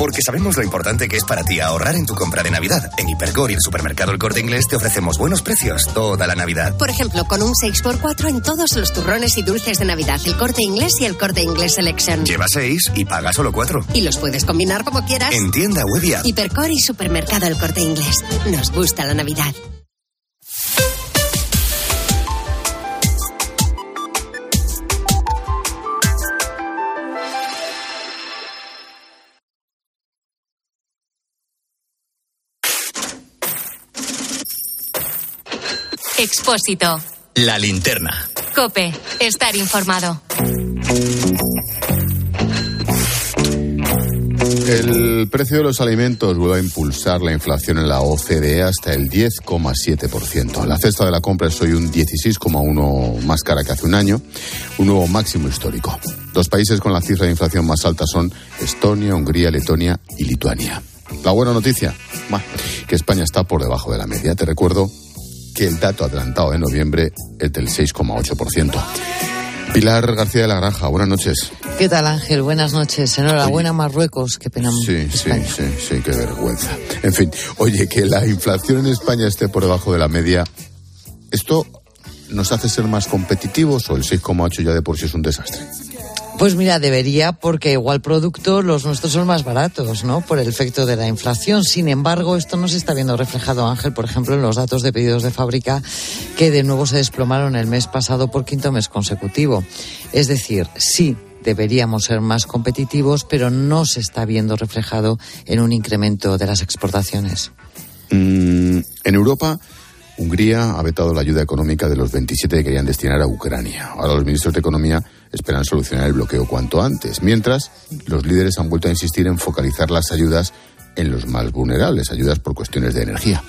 Porque sabemos lo importante que es para ti ahorrar en tu compra de Navidad. En Hipercor y el supermercado El Corte Inglés te ofrecemos buenos precios toda la Navidad. Por ejemplo, con un 6x4 en todos los turrones y dulces de Navidad, el corte inglés y el corte inglés Selection. Lleva 6 y paga solo 4. Y los puedes combinar como quieras. En tienda web y. Hipercor y supermercado El Corte Inglés. Nos gusta la Navidad. Expósito. La linterna. Cope. Estar informado. El precio de los alimentos vuelve a impulsar la inflación en la OCDE hasta el 10,7%. La cesta de la compra es hoy un 16,1% más cara que hace un año, un nuevo máximo histórico. Los países con la cifra de inflación más alta son Estonia, Hungría, Letonia y Lituania. La buena noticia, bah, que España está por debajo de la media. Te recuerdo que el dato adelantado de noviembre es del 6,8%. Pilar García de la Granja, buenas noches. ¿Qué tal, Ángel? Buenas noches. Enhorabuena, Marruecos. Qué pena. Sí, sí, sí, sí, qué vergüenza. En fin, oye, que la inflación en España esté por debajo de la media, ¿esto nos hace ser más competitivos o el 6,8 ya de por sí es un desastre? Pues mira, debería, porque igual producto los nuestros son más baratos, ¿no? Por el efecto de la inflación. Sin embargo, esto no se está viendo reflejado, Ángel, por ejemplo, en los datos de pedidos de fábrica que de nuevo se desplomaron el mes pasado por quinto mes consecutivo. Es decir, sí, deberíamos ser más competitivos, pero no se está viendo reflejado en un incremento de las exportaciones. Mm, en Europa, Hungría ha vetado la ayuda económica de los 27 que querían destinar a Ucrania. Ahora los ministros de Economía esperan solucionar el bloqueo cuanto antes, mientras los líderes han vuelto a insistir en focalizar las ayudas en los más vulnerables, ayudas por cuestiones de energía.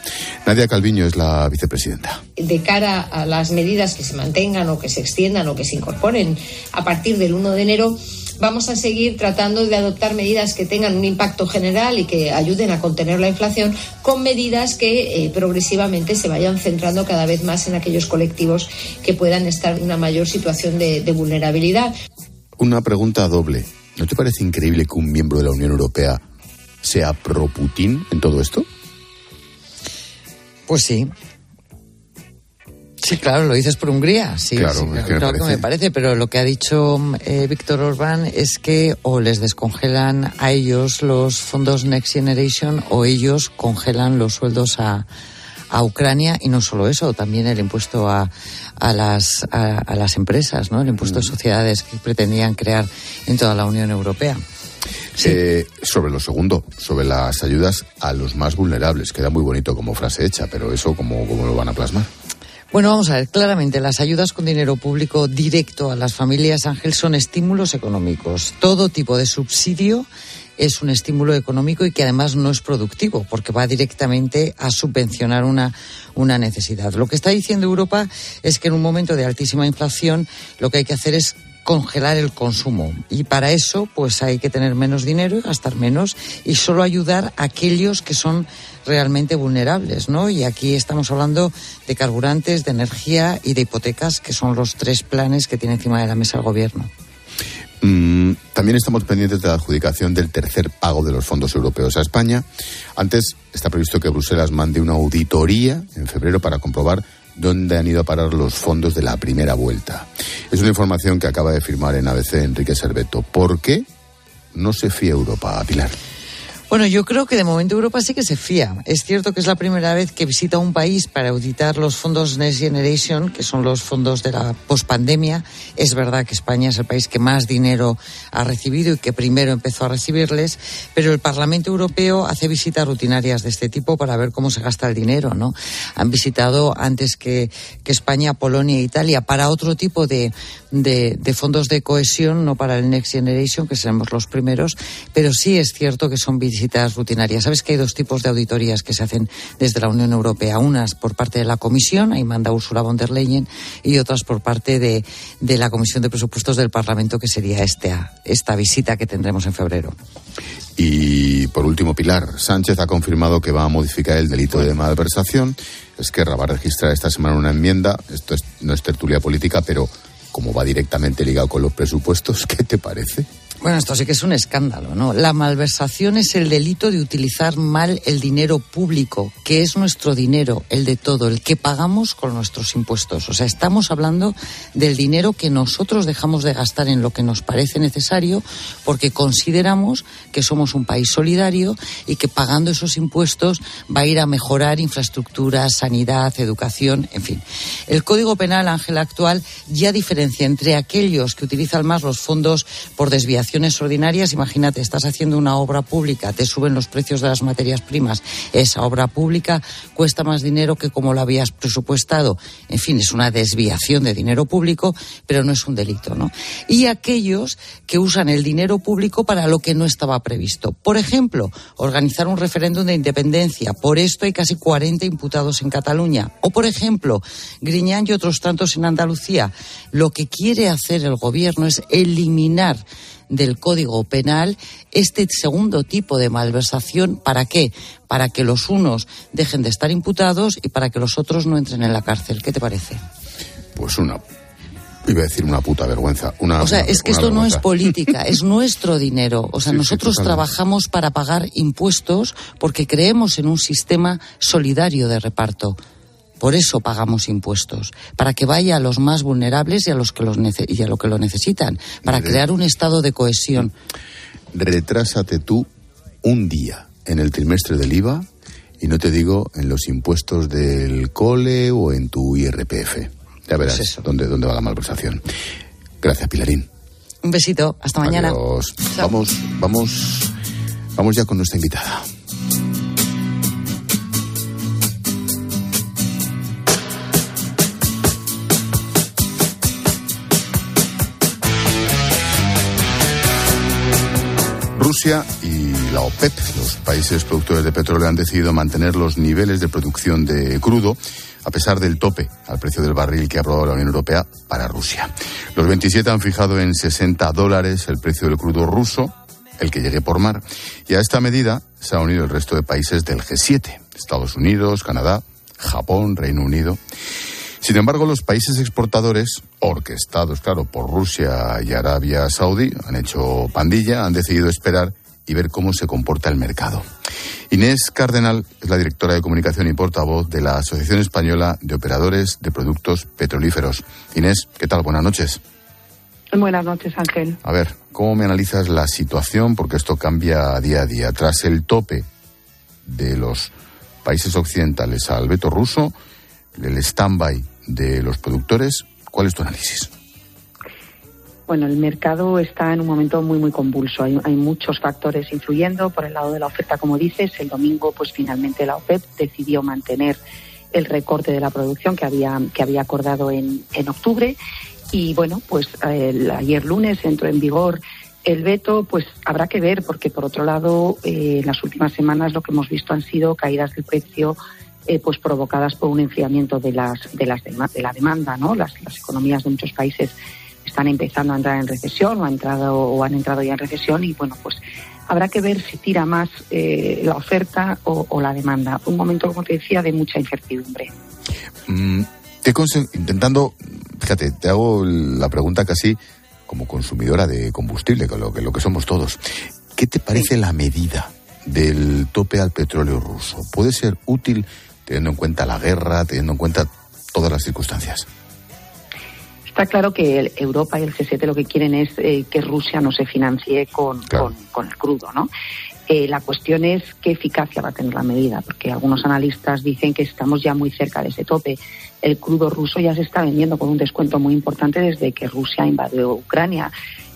Nadia Calviño es la vicepresidenta. De cara a las medidas que se mantengan o que se extiendan o que se incorporen a partir del 1 de enero, vamos a seguir tratando de adoptar medidas que tengan un impacto general y que ayuden a contener la inflación, con medidas que eh, progresivamente se vayan centrando cada vez más en aquellos colectivos que puedan estar en una mayor situación de, de vulnerabilidad. Una pregunta doble. ¿No te parece increíble que un miembro de la Unión Europea sea pro Putin en todo esto? Pues sí. Sí, claro, lo dices por Hungría. Sí, Claro, sí, que me claro que parece. me parece, pero lo que ha dicho eh, Víctor Orbán es que o les descongelan a ellos los fondos Next Generation o ellos congelan los sueldos a, a Ucrania y no solo eso, también el impuesto a, a, las, a, las empresas, ¿no? el impuesto de sociedades que pretendían crear en toda la Unión Europea. Eh, sobre lo segundo, sobre las ayudas a los más vulnerables. Queda muy bonito como frase hecha, pero eso, ¿cómo, cómo lo van a plasmar? Bueno, vamos a ver, claramente las ayudas con dinero público directo a las familias, Ángel, son estímulos económicos. Todo tipo de subsidio es un estímulo económico y que además no es productivo, porque va directamente a subvencionar una, una necesidad. Lo que está diciendo Europa es que en un momento de altísima inflación lo que hay que hacer es congelar el consumo y para eso pues hay que tener menos dinero y gastar menos y solo ayudar a aquellos que son realmente vulnerables, ¿no? Y aquí estamos hablando de carburantes, de energía y de hipotecas, que son los tres planes que tiene encima de la mesa el gobierno. Mm, también estamos pendientes de la adjudicación del tercer pago de los fondos europeos a España. Antes está previsto que Bruselas mande una auditoría en febrero para comprobar dónde han ido a parar los fondos de la primera vuelta. Es una información que acaba de firmar en ABC Enrique Serveto. ¿Por qué no se fía Europa a Pilar? Bueno, yo creo que de momento Europa sí que se fía. Es cierto que es la primera vez que visita un país para auditar los fondos Next Generation, que son los fondos de la pospandemia. Es verdad que España es el país que más dinero ha recibido y que primero empezó a recibirles, pero el Parlamento Europeo hace visitas rutinarias de este tipo para ver cómo se gasta el dinero, ¿no? Han visitado antes que, España, Polonia e Italia para otro tipo de, de, de fondos de cohesión, no para el Next Generation, que seremos los primeros, pero sí es cierto que son visitas visitas rutinarias. Sabes que hay dos tipos de auditorías que se hacen desde la Unión Europea. Unas por parte de la Comisión, ahí manda Ursula von der Leyen, y otras por parte de, de la Comisión de Presupuestos del Parlamento, que sería esta, esta visita que tendremos en febrero. Y por último, Pilar, Sánchez ha confirmado que va a modificar el delito de malversación. Esquerra va a registrar esta semana una enmienda. Esto no es tertulia política, pero como va directamente ligado con los presupuestos, ¿qué te parece? Bueno, esto sí que es un escándalo, ¿no? La malversación es el delito de utilizar mal el dinero público, que es nuestro dinero, el de todo, el que pagamos con nuestros impuestos. O sea, estamos hablando del dinero que nosotros dejamos de gastar en lo que nos parece necesario porque consideramos que somos un país solidario y que pagando esos impuestos va a ir a mejorar infraestructura, sanidad, educación, en fin. El Código Penal, Ángel, actual ya diferencia entre aquellos que utilizan más los fondos por desviación ordinarias, imagínate, estás haciendo una obra pública, te suben los precios de las materias primas, esa obra pública cuesta más dinero que como lo habías presupuestado. En fin, es una desviación de dinero público, pero no es un delito, ¿no? Y aquellos que usan el dinero público para lo que no estaba previsto. Por ejemplo, organizar un referéndum de independencia. Por esto hay casi 40 imputados en Cataluña. O, por ejemplo, Griñán y otros tantos en Andalucía. Lo que quiere hacer el gobierno es eliminar del Código Penal este segundo tipo de malversación. ¿Para qué? Para que los unos dejen de estar imputados y para que los otros no entren en la cárcel. ¿Qué te parece? Pues una Iba a decir una puta vergüenza. Una, o sea, es que esto no es política, es nuestro dinero. O sea, nosotros trabajamos para pagar impuestos porque creemos en un sistema solidario de reparto. Por eso pagamos impuestos, para que vaya a los más vulnerables y a los que, los y a lo, que lo necesitan, para crear un estado de cohesión. Retrásate tú un día en el trimestre del IVA y no te digo en los impuestos del cole o en tu IRPF. Ya verás pues dónde, dónde va la malversación. Gracias, Pilarín. Un besito, hasta mañana. Vamos, vamos, vamos ya con nuestra invitada. Rusia y la OPEP, los países productores de petróleo, han decidido mantener los niveles de producción de crudo a pesar del tope al precio del barril que ha aprobado la Unión Europea para Rusia. Los 27 han fijado en 60 dólares el precio del crudo ruso, el que llegue por mar, y a esta medida se ha unido el resto de países del G7, Estados Unidos, Canadá, Japón, Reino Unido. Sin embargo, los países exportadores, orquestados, claro, por Rusia y Arabia Saudí, han hecho pandilla, han decidido esperar y ver cómo se comporta el mercado. Inés Cardenal es la directora de comunicación y portavoz de la Asociación Española de Operadores de Productos Petrolíferos. Inés, ¿qué tal? Buenas noches. Buenas noches, Ángel. A ver, ¿cómo me analizas la situación? Porque esto cambia día a día. Tras el tope de los países occidentales al veto ruso, el stand-by de los productores. ¿Cuál es tu análisis? Bueno, el mercado está en un momento muy, muy convulso. Hay, muchos factores influyendo. Por el lado de la oferta, como dices, el domingo, pues finalmente la OPEP decidió mantener el recorte de la producción que había, que había acordado en, en octubre. Y bueno, pues ayer lunes entró en vigor el veto, pues habrá que ver, porque por otro lado, eh, en las últimas semanas lo que hemos visto han sido caídas de precio eh, pues provocadas por un enfriamiento de las de las de la demanda, ¿no? Las, las economías de muchos países están empezando a entrar en recesión o, ha entrado, o han entrado ya en recesión y bueno, pues habrá que ver si tira más eh, la oferta o, o, la demanda. Un momento, como te decía, de mucha incertidumbre. Mm, te intentando, fíjate, te hago la pregunta casi como consumidora de combustible, que lo que, lo que somos todos. ¿Qué te parece sí. la medida del tope al petróleo ruso? ¿Puede ser útil teniendo en cuenta la guerra, teniendo en cuenta todas las circunstancias? Está claro que el, Europa y el G7 lo que quieren es eh, que Rusia no se financie con, claro. con, con el crudo, ¿no? Eh, la cuestión es qué eficacia va a tener la medida, porque algunos analistas dicen que estamos ya muy cerca de ese tope. El crudo ruso ya se está vendiendo con un descuento muy importante desde que Rusia invadió Ucrania.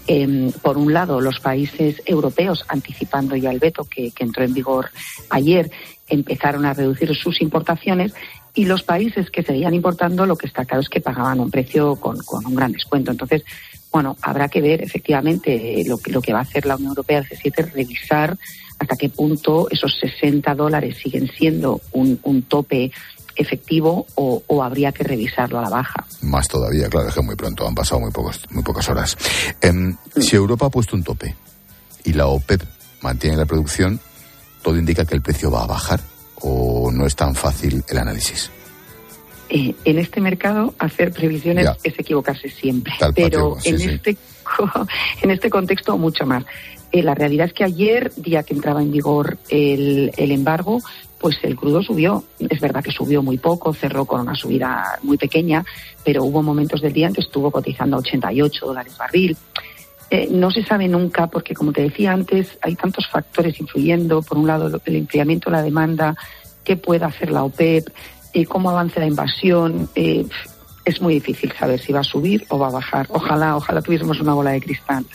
Eh, por un lado, los países europeos, anticipando ya el veto que, que entró en vigor ayer, empezaron a reducir sus importaciones y los países que seguían importando lo que está claro es que pagaban un precio con, con un gran descuento. Entonces, bueno, habrá que ver efectivamente lo que, lo que va a hacer la Unión Europea, el G7, revisar hasta qué punto esos 60 dólares siguen siendo un, un tope efectivo o, o, habría que revisarlo a la baja. Más todavía, claro, es que muy pronto, han pasado muy, pocos, muy pocas horas. Eh, si Europa ha puesto un tope y la OPEP mantiene la producción, todo indica que el precio va a bajar o no es tan fácil el análisis? Eh, en este mercado hacer previsiones ya. es equivocarse siempre, Tal pero sí, en, sí. Este, en este contexto mucho más. Eh, la realidad es que ayer, día que entraba en vigor el, el embargo, pues el crudo subió. Es verdad que subió muy poco, cerró con una subida muy pequeña, pero hubo momentos del día en que estuvo cotizando a 88 dólares barril. Eh, no se sabe nunca porque, como te decía antes, hay tantos factores influyendo. Por un lado, el enfriamiento de la demanda, qué puede hacer la OPEP, eh, cómo avance la invasión. Eh, es muy difícil saber si va a subir o va a bajar. Ojalá, ojalá tuviésemos una bola de cristal.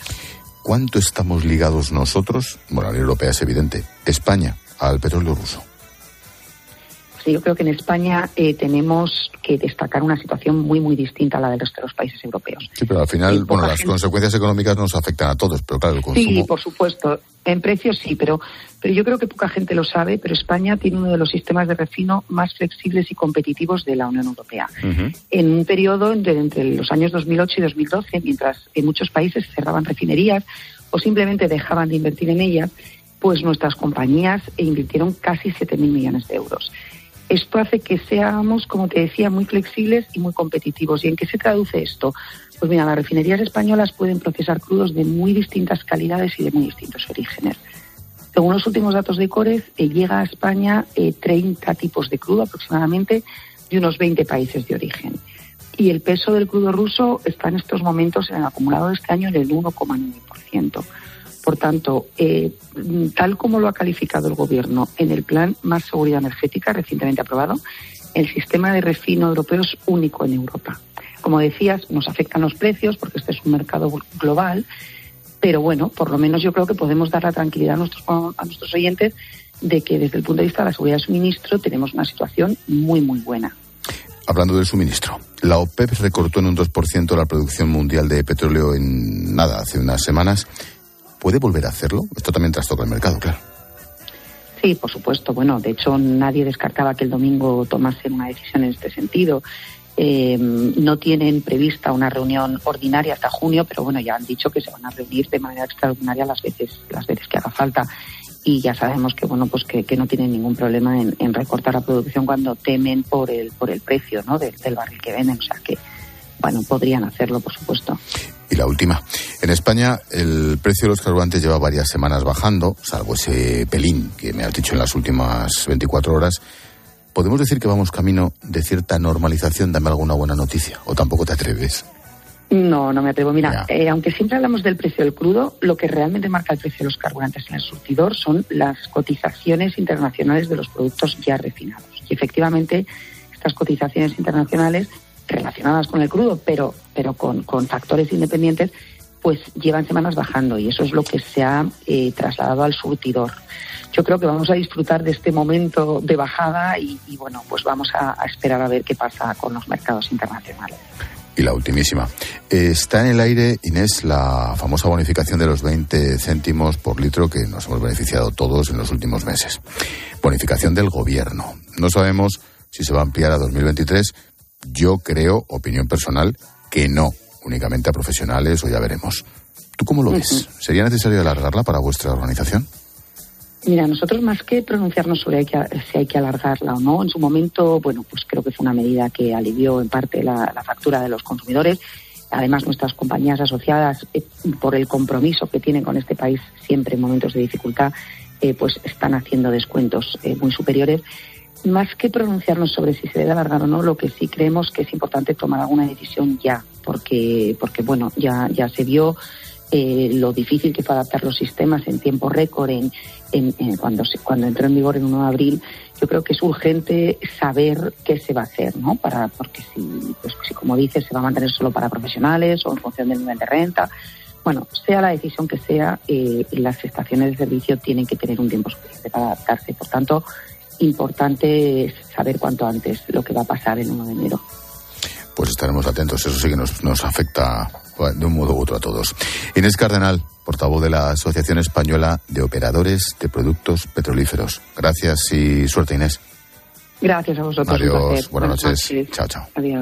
¿Cuánto estamos ligados nosotros? Bueno, la Unión Europea es evidente. España al petróleo ruso. Sí, yo creo que en España eh, tenemos que destacar una situación muy, muy distinta a la de los países europeos. Sí, pero al final, bueno, las gente... consecuencias económicas nos afectan a todos, pero claro, el consumo... Sí, por supuesto. En precios sí, pero, pero yo creo que poca gente lo sabe, pero España tiene uno de los sistemas de refino más flexibles y competitivos de la Unión Europea. Uh -huh. En un periodo entre, entre los años 2008 y 2012, mientras en muchos países cerraban refinerías o simplemente dejaban de invertir en ellas, pues nuestras compañías invirtieron casi 7.000 millones de euros. Esto hace que seamos, como te decía, muy flexibles y muy competitivos. ¿Y en qué se traduce esto? Pues mira, las refinerías españolas pueden procesar crudos de muy distintas calidades y de muy distintos orígenes. Según los últimos datos de Cores, eh, llega a España eh, 30 tipos de crudo aproximadamente de unos 20 países de origen. Y el peso del crudo ruso está en estos momentos en el acumulado de este año en el 1,9%. Por tanto, eh, tal como lo ha calificado el Gobierno en el Plan Más Seguridad Energética recientemente aprobado, el sistema de refino europeo es único en Europa. Como decías, nos afectan los precios porque este es un mercado global, pero bueno, por lo menos yo creo que podemos dar la tranquilidad a nuestros, a nuestros oyentes de que desde el punto de vista de la seguridad de suministro tenemos una situación muy, muy buena. Hablando del suministro, la OPEP recortó en un 2% la producción mundial de petróleo en nada, hace unas semanas ¿Puede volver a hacerlo? Esto también trastoca el mercado, claro. Sí, por supuesto. Bueno, de hecho, nadie descartaba que el domingo tomasen una decisión en este sentido. Eh, no tienen prevista una reunión ordinaria hasta junio, pero bueno, ya han dicho que se van a reunir de manera extraordinaria las veces, las veces que haga falta. Y ya sabemos que bueno, pues que, no tienen ningún problema en, recortar la producción cuando temen por el, por el precio, ¿no? Del barril que venden. O sea que, bueno, podrían hacerlo, por supuesto. Y la última. En España el precio de los carburantes lleva varias semanas bajando, salvo ese pelín que me has dicho en las últimas 24 horas. ¿Podemos decir que vamos camino de cierta normalización? Dame alguna buena noticia. ¿O tampoco te atreves? No, no me atrevo. Mira, eh, aunque siempre hablamos del precio del crudo, lo que realmente marca el precio de los carburantes en el surtidor son las cotizaciones internacionales de los productos ya refinados. Y efectivamente, estas cotizaciones internacionales relacionadas con el crudo, pero, pero con, factores independientes, pues llevan semanas bajando y eso es lo que se ha eh, trasladado al surtidor. Yo creo que vamos a disfrutar de este momento de bajada y, bueno, pues vamos a esperar a ver qué pasa con los mercados internacionales. Y la ultimísima. Está en el aire, Inés, la famosa bonificación de los 20 céntimos por litro que nos hemos beneficiado todos en los últimos meses. Bonificación del gobierno. No sabemos si se va a ampliar a 2023. Yo creo, opinión personal, que no, únicamente a profesionales o ya veremos. ¿Tú cómo lo ves? ¿Sería necesario alargarla para vuestra organización? Mira, nosotros más que pronunciarnos sobre si hay que alargarla o no, en su momento, bueno, pues creo que fue una medida que alivió en parte la, factura de los consumidores. Además, nuestras compañías asociadas, eh, por el compromiso que tienen con este país siempre en momentos de dificultad, eh, pues están haciendo descuentos eh, muy superiores. Más que pronunciarnos sobre si se debe alargar o no, lo que sí creemos que es importante tomar alguna decisión ya, porque, porque bueno, ya, ya se vio eh, lo difícil que fue adaptar los sistemas en tiempo récord en, cuando, cuando entró en vigor en 1 de abril, yo creo que es urgente saber qué se va a hacer, ¿no? Para, porque si, pues, si, como dices, se va a mantener solo para profesionales o en función del nivel de renta, bueno, sea la decisión que sea, eh, las estaciones de servicio tienen que tener un tiempo suficiente para adaptarse. Por tanto, importante saber cuanto antes lo que va a pasar el 1 de enero. Pues estaremos atentos, eso sí que nos, nos afecta de un modo u otro a todos. Inés Cardenal, portavoz de la Asociación Española de Operadores de Productos Petrolíferos. Gracias y suerte, Inés. Gracias a vosotros. Adiós, buenas, noches. Chao, chao. Adiós.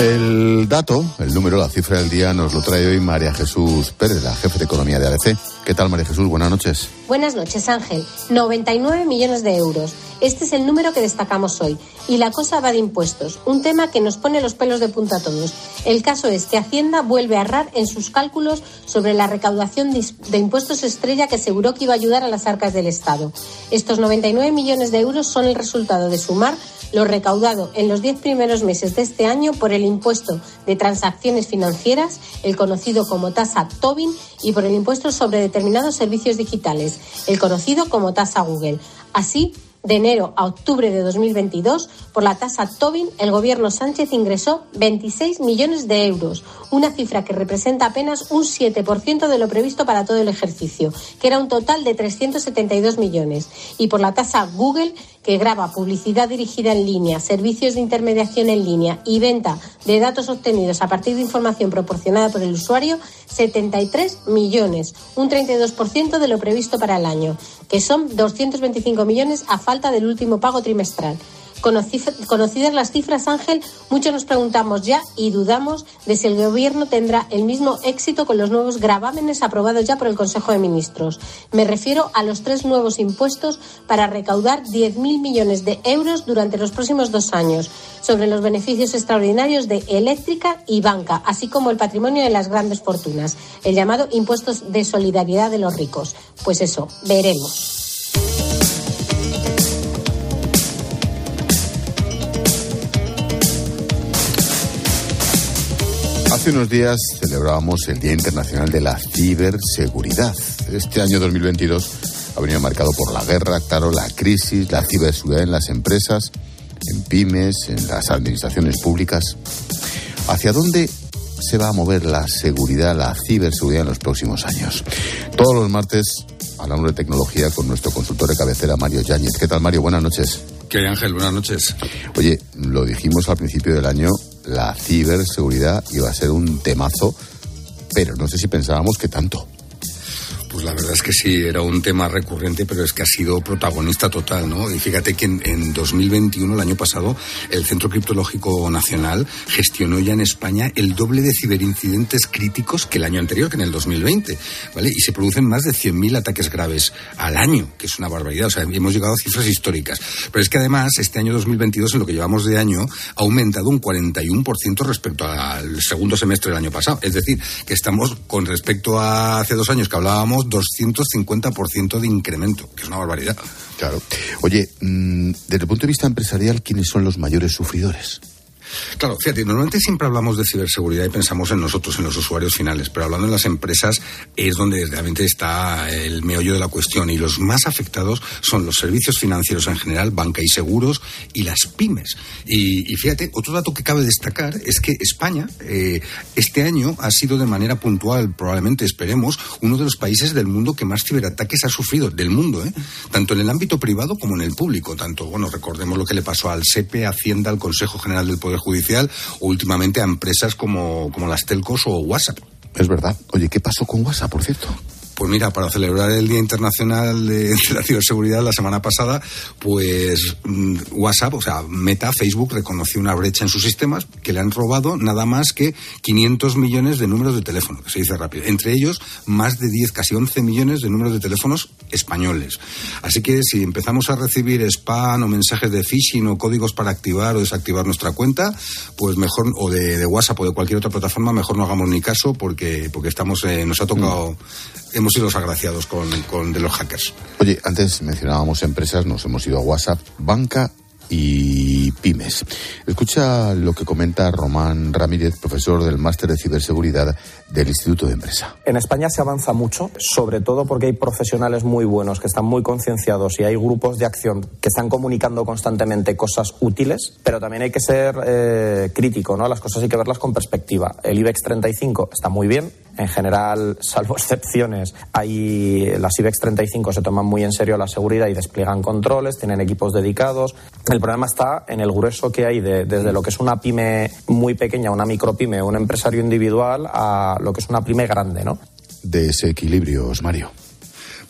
El dato, el número, la cifra del día nos lo trae hoy María Jesús Pérez, la jefe de economía de ABC. ¿Qué tal, María Jesús? Buenas noches. Buenas noches, Ángel. 99 millones de euros. Este es el número que destacamos hoy. Y la cosa va de impuestos, un tema que nos pone los pelos de punta a todos. El caso es que Hacienda vuelve a errar en sus cálculos sobre la recaudación de impuestos estrella que aseguró que iba a ayudar a las arcas del Estado. Estos 99 millones de euros son el resultado de sumar lo recaudado en los diez primeros meses de este año por el impuesto de transacciones financieras, el conocido como tasa Tobin, y por el impuesto sobre determinados servicios digitales, el conocido como tasa Google. Así, de enero a octubre de 2022, por la tasa Tobin, el gobierno Sánchez ingresó 26 millones de euros, una cifra que representa apenas un 7% de lo previsto para todo el ejercicio, que era un total de 372 millones. Y por la tasa Google, que graba publicidad dirigida en línea, servicios de intermediación en línea y venta de datos obtenidos a partir de información proporcionada por el usuario, 73 millones, un 32% de lo previsto para el año, que son 225 millones a falta del último pago trimestral. Conocidas las cifras, Ángel, muchos nos preguntamos ya y dudamos de si el Gobierno tendrá el mismo éxito con los nuevos gravámenes aprobados ya por el Consejo de Ministros. Me refiero a los tres nuevos impuestos para recaudar 10.000 millones de euros durante los próximos dos años sobre los beneficios extraordinarios de eléctrica y banca, así como el patrimonio de las grandes fortunas, el llamado impuestos de solidaridad de los ricos. Pues eso, veremos. Hace unos días celebrábamos el Día Internacional de la Ciberseguridad. Este año 2022 ha venido marcado por la guerra, claro, la crisis, la ciberseguridad en las empresas, en pymes, en las administraciones públicas. ¿Hacia dónde se va a mover la seguridad, la ciberseguridad en los próximos años? Todos los martes hablamos de tecnología con nuestro consultor de cabecera, Mario Yáñez. ¿Qué tal, Mario? Buenas noches. ¿Qué Ángel? Buenas noches. Oye, lo dijimos al principio del año, la ciberseguridad iba a ser un temazo, pero no sé si pensábamos que tanto. Pues la verdad es que sí, era un tema recurrente, pero es que ha sido protagonista total, ¿no? Y fíjate que en, 2021, el año pasado, el Centro Criptológico Nacional gestionó ya en España el doble de ciberincidentes críticos que el año anterior, que en el 2020, ¿vale? Y se producen más de 100.000 ataques graves al año, que es una barbaridad. O sea, hemos llegado a cifras históricas. Pero es que además, este año 2022, en lo que llevamos de año, ha aumentado un 41% respecto al segundo semestre del año pasado. Es decir, que estamos, con respecto a hace dos años que hablábamos, 250% de incremento, que es una barbaridad. Claro. Oye, mm, desde el punto de vista empresarial, ¿quiénes son los mayores sufridores? Claro, fíjate, normalmente siempre hablamos de ciberseguridad y pensamos en nosotros, en los usuarios finales, pero hablando en las empresas es donde realmente está el meollo de la cuestión y los más afectados son los servicios financieros en general, banca y seguros y las pymes. Y, fíjate, otro dato que cabe destacar es que España eh, este año ha sido de manera puntual, probablemente esperemos, uno de los países del mundo que más ciberataques ha sufrido, del mundo, ¿eh? tanto en el ámbito privado como en el público. Tanto, bueno, recordemos lo que le pasó al SEPE, Hacienda, al Consejo General del Poder Judicial últimamente a empresas como, como las telcos o WhatsApp. Es verdad. Oye, ¿qué pasó con WhatsApp, por cierto? Pues mira, para celebrar el Día Internacional de, la Ciberseguridad la semana pasada, pues mm, WhatsApp, o sea, Meta, Facebook, reconoció una brecha en sus sistemas que le han robado nada más que 500 millones de números de teléfono, que se dice rápido. Entre ellos, más de 10, casi 11 millones de números de teléfonos españoles. Así que si empezamos a recibir spam o mensajes de phishing o códigos para activar o desactivar nuestra cuenta, pues mejor, o de, WhatsApp o de cualquier otra plataforma, mejor no hagamos ni caso porque, porque estamos, eh, nos ha tocado, mm. Hemos sido los agraciados con, con de los hackers. Oye, antes mencionábamos empresas, nos hemos ido a WhatsApp, banca y pymes. Escucha lo que comenta Román Ramírez, profesor del máster de ciberseguridad del Instituto de Empresa. En España se avanza mucho, sobre todo porque hay profesionales muy buenos que están muy concienciados y hay grupos de acción que están comunicando constantemente cosas útiles, pero también hay que ser eh, crítico, ¿no? Las cosas hay que verlas con perspectiva. El IBEX 35 está muy bien, en general, salvo excepciones, hay las IBEX 35 se toman muy en serio la seguridad y despliegan controles, tienen equipos dedicados. El problema está en el grueso que hay desde lo que es una pyme muy pequeña, una micropyme, un empresario individual a lo que es una pyme grande, ¿no? Desequilibrios, Mario.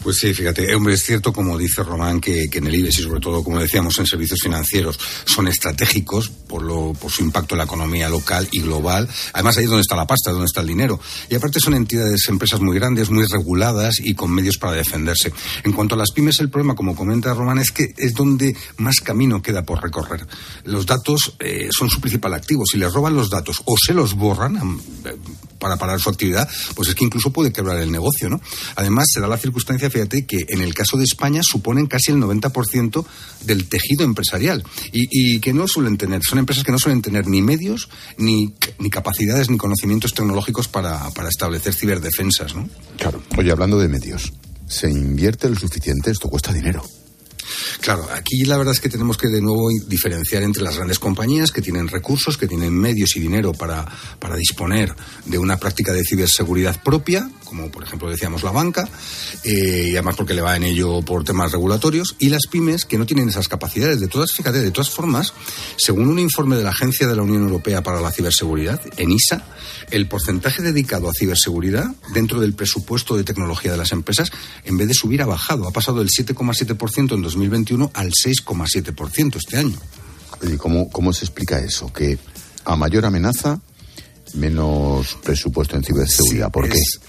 Pues sí, fíjate, hombre, es cierto, como dice Román, que, en el IBEX y sobre todo, como decíamos, en servicios financieros son estratégicos por, lo, por su impacto en la economía local y global. Además, ahí es donde está la pasta, donde está el dinero. Y aparte son entidades, empresas muy grandes, muy reguladas y con medios para defenderse. En cuanto a las pymes, el problema, como comenta Román, es que es donde más camino queda por recorrer. Los datos eh, son su principal activo. Si les roban los datos o se los borran, para parar su actividad, pues es que incluso puede quebrar el negocio, ¿no? Además, se da la circunstancia, fíjate, que en el caso de España suponen casi el 90% del tejido empresarial y, que no suelen tener, son empresas que no suelen tener ni medios, ni, ni capacidades, ni conocimientos tecnológicos para, para establecer ciberdefensas, ¿no? Claro. Oye, hablando de medios, ¿se invierte lo suficiente? Esto cuesta dinero. Claro, aquí la verdad es que tenemos que de nuevo diferenciar entre las grandes compañías que tienen recursos, que tienen medios y dinero para, para disponer de una práctica de ciberseguridad propia, como por ejemplo decíamos la banca, eh, y además porque le va en ello por temas regulatorios, y las pymes que no tienen esas capacidades. De todas, fíjate, de todas formas, según un informe de la Agencia de la Unión Europea para la Ciberseguridad, ENISA, el porcentaje dedicado a ciberseguridad dentro del presupuesto de tecnología de las empresas, en vez de subir, ha bajado. Ha pasado del 7,7% en 2021 al 6,7% este año. ¿Y cómo, cómo se explica eso? Que a mayor amenaza, menos presupuesto en ciberseguridad. ¿Por qué? es,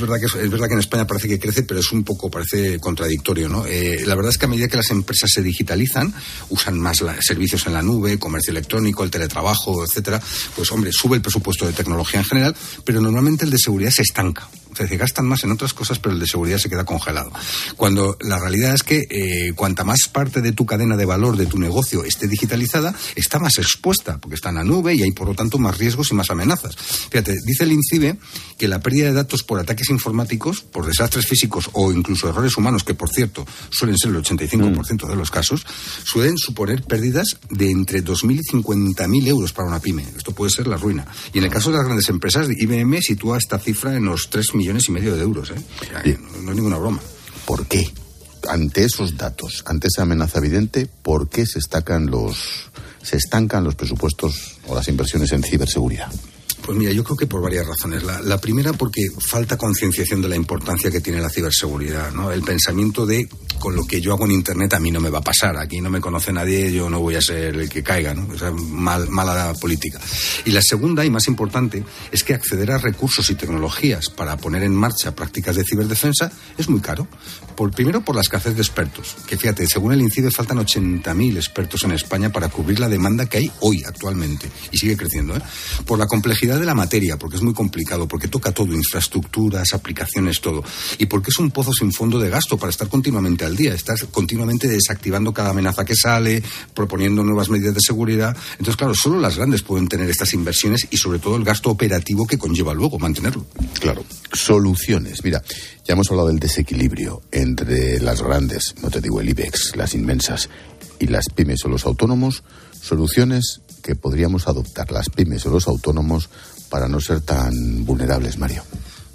verdad que es, verdad que en España parece que crece, pero es un poco parece contradictorio, ¿no? Eh, la verdad es que a medida que las empresas se digitalizan, usan más servicios en la nube, comercio electrónico, el teletrabajo, etcétera, pues hombre sube el presupuesto de tecnología en general, pero normalmente el de seguridad se estanca. O sea, gastan más en otras cosas, pero el de seguridad se queda congelado. Cuando la realidad es que eh, cuanta más parte de tu cadena de valor de tu negocio esté digitalizada, está más expuesta, porque está en la nube y hay por lo tanto más riesgos y más amenazas. Fíjate, dice el INCIBE que la pérdida de datos por ataques informáticos, por desastres físicos o incluso errores humanos, que por cierto suelen ser el 85% de los casos, suelen suponer pérdidas de entre 2.000 y 50.000 euros para una pyme. Esto puede ser la ruina. Y en el caso de las grandes empresas, IBM sitúa esta cifra en los 3 millones y medio de euros. ¿eh? no, es ninguna broma. ¿Por qué? Ante esos datos, ante esa amenaza evidente, ¿por qué se estacan los se estancan los presupuestos o las inversiones en ciberseguridad? Pues mira, yo creo que por varias razones. La, primera porque falta concienciación de la importancia que tiene la ciberseguridad, ¿no? El pensamiento de con lo que yo hago en Internet a mí no me va a pasar, aquí no me conoce nadie, yo no voy a ser el que caiga, ¿no? O sea, mal, mala política. Y la segunda y más importante es que acceder a recursos y tecnologías para poner en marcha prácticas de ciberdefensa es muy caro. Por, primero por la escasez de expertos, que fíjate, según el INCIDE faltan 80.000 expertos en España para cubrir la demanda que hay hoy actualmente y sigue creciendo, ¿eh? Por la complejidad de la materia, porque es muy complicado, porque toca todo, infraestructuras, aplicaciones, todo. Y porque es un pozo sin fondo de gasto para estar continuamente al día, estar continuamente desactivando cada amenaza que sale, proponiendo nuevas medidas de seguridad. Entonces, claro, solo las grandes pueden tener estas inversiones y sobre todo el gasto operativo que conlleva luego mantenerlo. Claro. Soluciones. Mira, ya hemos hablado del desequilibrio entre las grandes, no te digo el IBEX, las inmensas, y las pymes o los autónomos. Soluciones que podríamos adoptar las pymes o los autónomos para no ser tan vulnerables, Mario.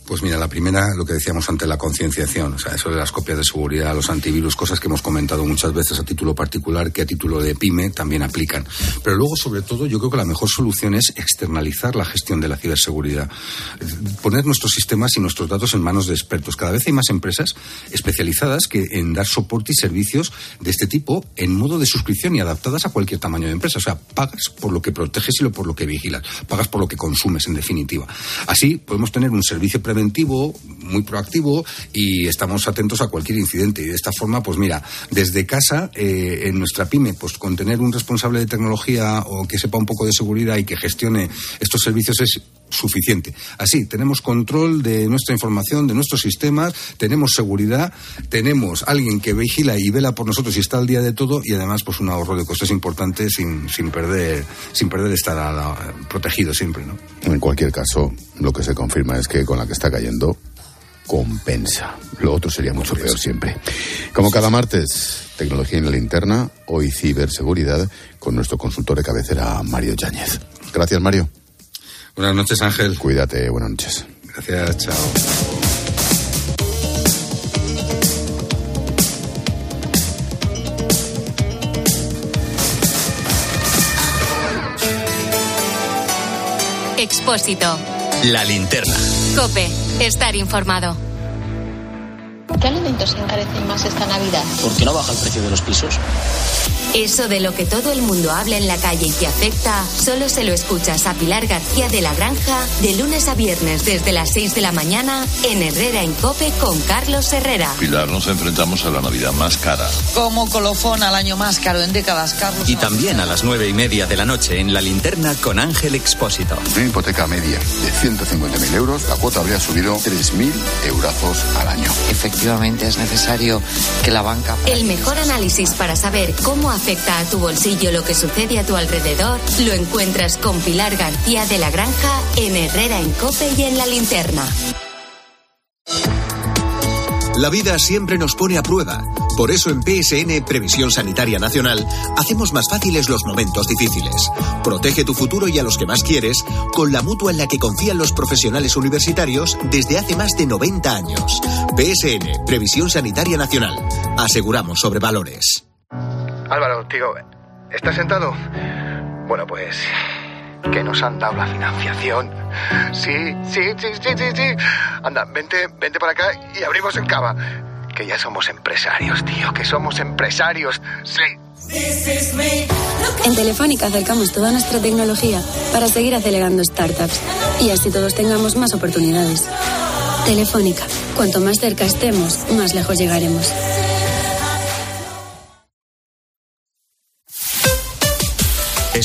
Pues mira, la primera, lo que decíamos antes, la concienciación, o sea, eso de las copias de seguridad, los antivirus, cosas que hemos comentado muchas veces a título particular, que a título de pyme también aplican. Pero luego, sobre todo, yo creo que la mejor solución es externalizar la gestión de la ciberseguridad. Poner nuestros sistemas y nuestros datos en manos de expertos. Cada vez hay más empresas especializadas que en dar soporte y servicios de este tipo en modo de suscripción y adaptadas a cualquier tamaño de empresa. O sea, pagas por lo que proteges y por lo que vigilas. Pagas por lo que consumes, en definitiva. Así podemos tener un servicio preventivo muy proactivo y estamos atentos a cualquier incidente. Y de esta forma, pues mira, desde casa, eh, en nuestra pyme, pues con tener un responsable de tecnología o que sepa un poco de seguridad y que gestione estos servicios es suficiente. Así, tenemos control de nuestra información, de nuestros sistemas, tenemos seguridad, tenemos alguien que vigila y vela por nosotros y está al día de todo y además pues un ahorro de costes importante sin, sin perder sin perder estar protegido siempre, ¿no? En cualquier caso, lo que se confirma es que con la que está cayendo compensa. Lo otro sería mucho peor siempre. Como cada martes, tecnología en la linterna, hoy ciberseguridad, con nuestro consultor de cabecera, Mario Yáñez. Gracias, Mario. Buenas noches, Ángel. Cuídate, buenas noches. Gracias, chao. Expósito. La linterna. Cope. Estar informado. ¿Qué alimentos se encarecen más esta Navidad? ¿Por qué no baja el precio de los pisos? Eso de lo que todo el mundo habla en la calle y que afecta, solo se lo escuchas a Pilar García de la Granja de lunes a viernes desde las 6 de la mañana en Herrera en Cope con Carlos Herrera. Pilar, nos enfrentamos a la Navidad más cara. Como colofón al año más caro en décadas, Carlos. Y también a las nueve y media de la noche en la linterna con Ángel Expósito. Una hipoteca media de 150.000 euros, la cuota habría subido 3.000 eurazos al año. Efectivamente, es necesario que la banca. El mejor análisis para saber cómo afecta a tu bolsillo lo que sucede a tu alrededor lo encuentras con Pilar García de la Granja en Herrera en Cope y en la linterna. La vida siempre nos pone a prueba. Por eso en PSN Previsión Sanitaria Nacional hacemos más fáciles los momentos difíciles. Protege tu futuro y a los que más quieres con la mutua en la que confían los profesionales universitarios desde hace más de 90 años. PSN Previsión Sanitaria Nacional. Aseguramos sobre valores. Álvaro, tío, ¿estás sentado? Bueno, pues que nos han dado la financiación. Sí, sí, sí, sí, sí, sí. Anda, vente, vente para acá y abrimos el cava. Que ya somos empresarios, tío, que somos empresarios. Sí. En Telefónica acercamos toda nuestra tecnología para seguir acelerando startups y así todos tengamos más oportunidades. Telefónica, cuanto más cerca estemos, más lejos llegaremos.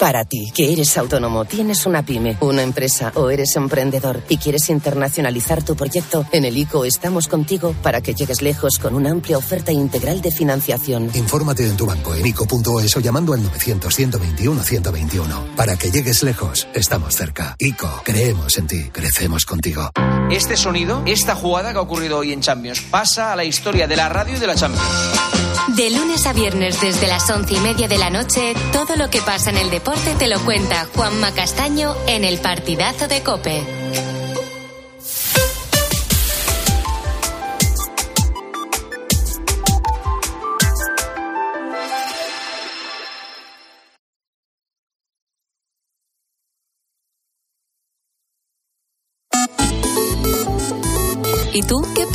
Para ti, que eres autónomo, tienes una pyme, una empresa o eres emprendedor y quieres internacionalizar tu proyecto, en el ICO estamos contigo para que llegues lejos con una amplia oferta integral de financiación. Infórmate en tu banco en ICO.es o llamando al 900-121-121. Para que llegues lejos, estamos cerca. ICO, creemos en ti, crecemos contigo. Este sonido, esta jugada que ha ocurrido hoy en Champions, pasa a la historia de la radio y de la Champions. De lunes a viernes desde las once y media de la noche, todo lo que pasa en el deporte te lo cuenta Juanma Castaño en el partidazo de Cope.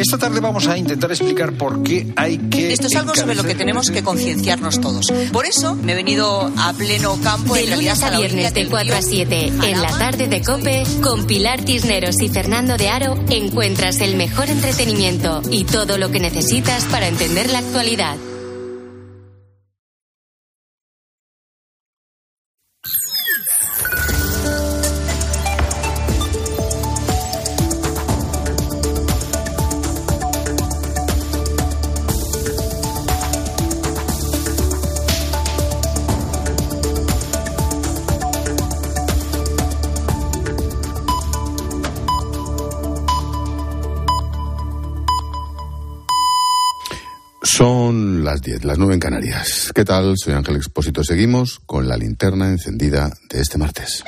Esta tarde vamos a intentar explicar por qué hay que. Esto es algo sobre lo que tenemos que concienciarnos todos. Por eso me he venido a pleno campo. De lunes a viernes de 4 a 7 en la tarde de Cope con Pilar Tisneros y Fernando de Aro encuentras el mejor entretenimiento y todo lo que necesitas para entender la actualidad. Las 10, las 9 en Canarias. ¿Qué tal? Soy Ángel Expósito. Seguimos con la linterna encendida de este martes.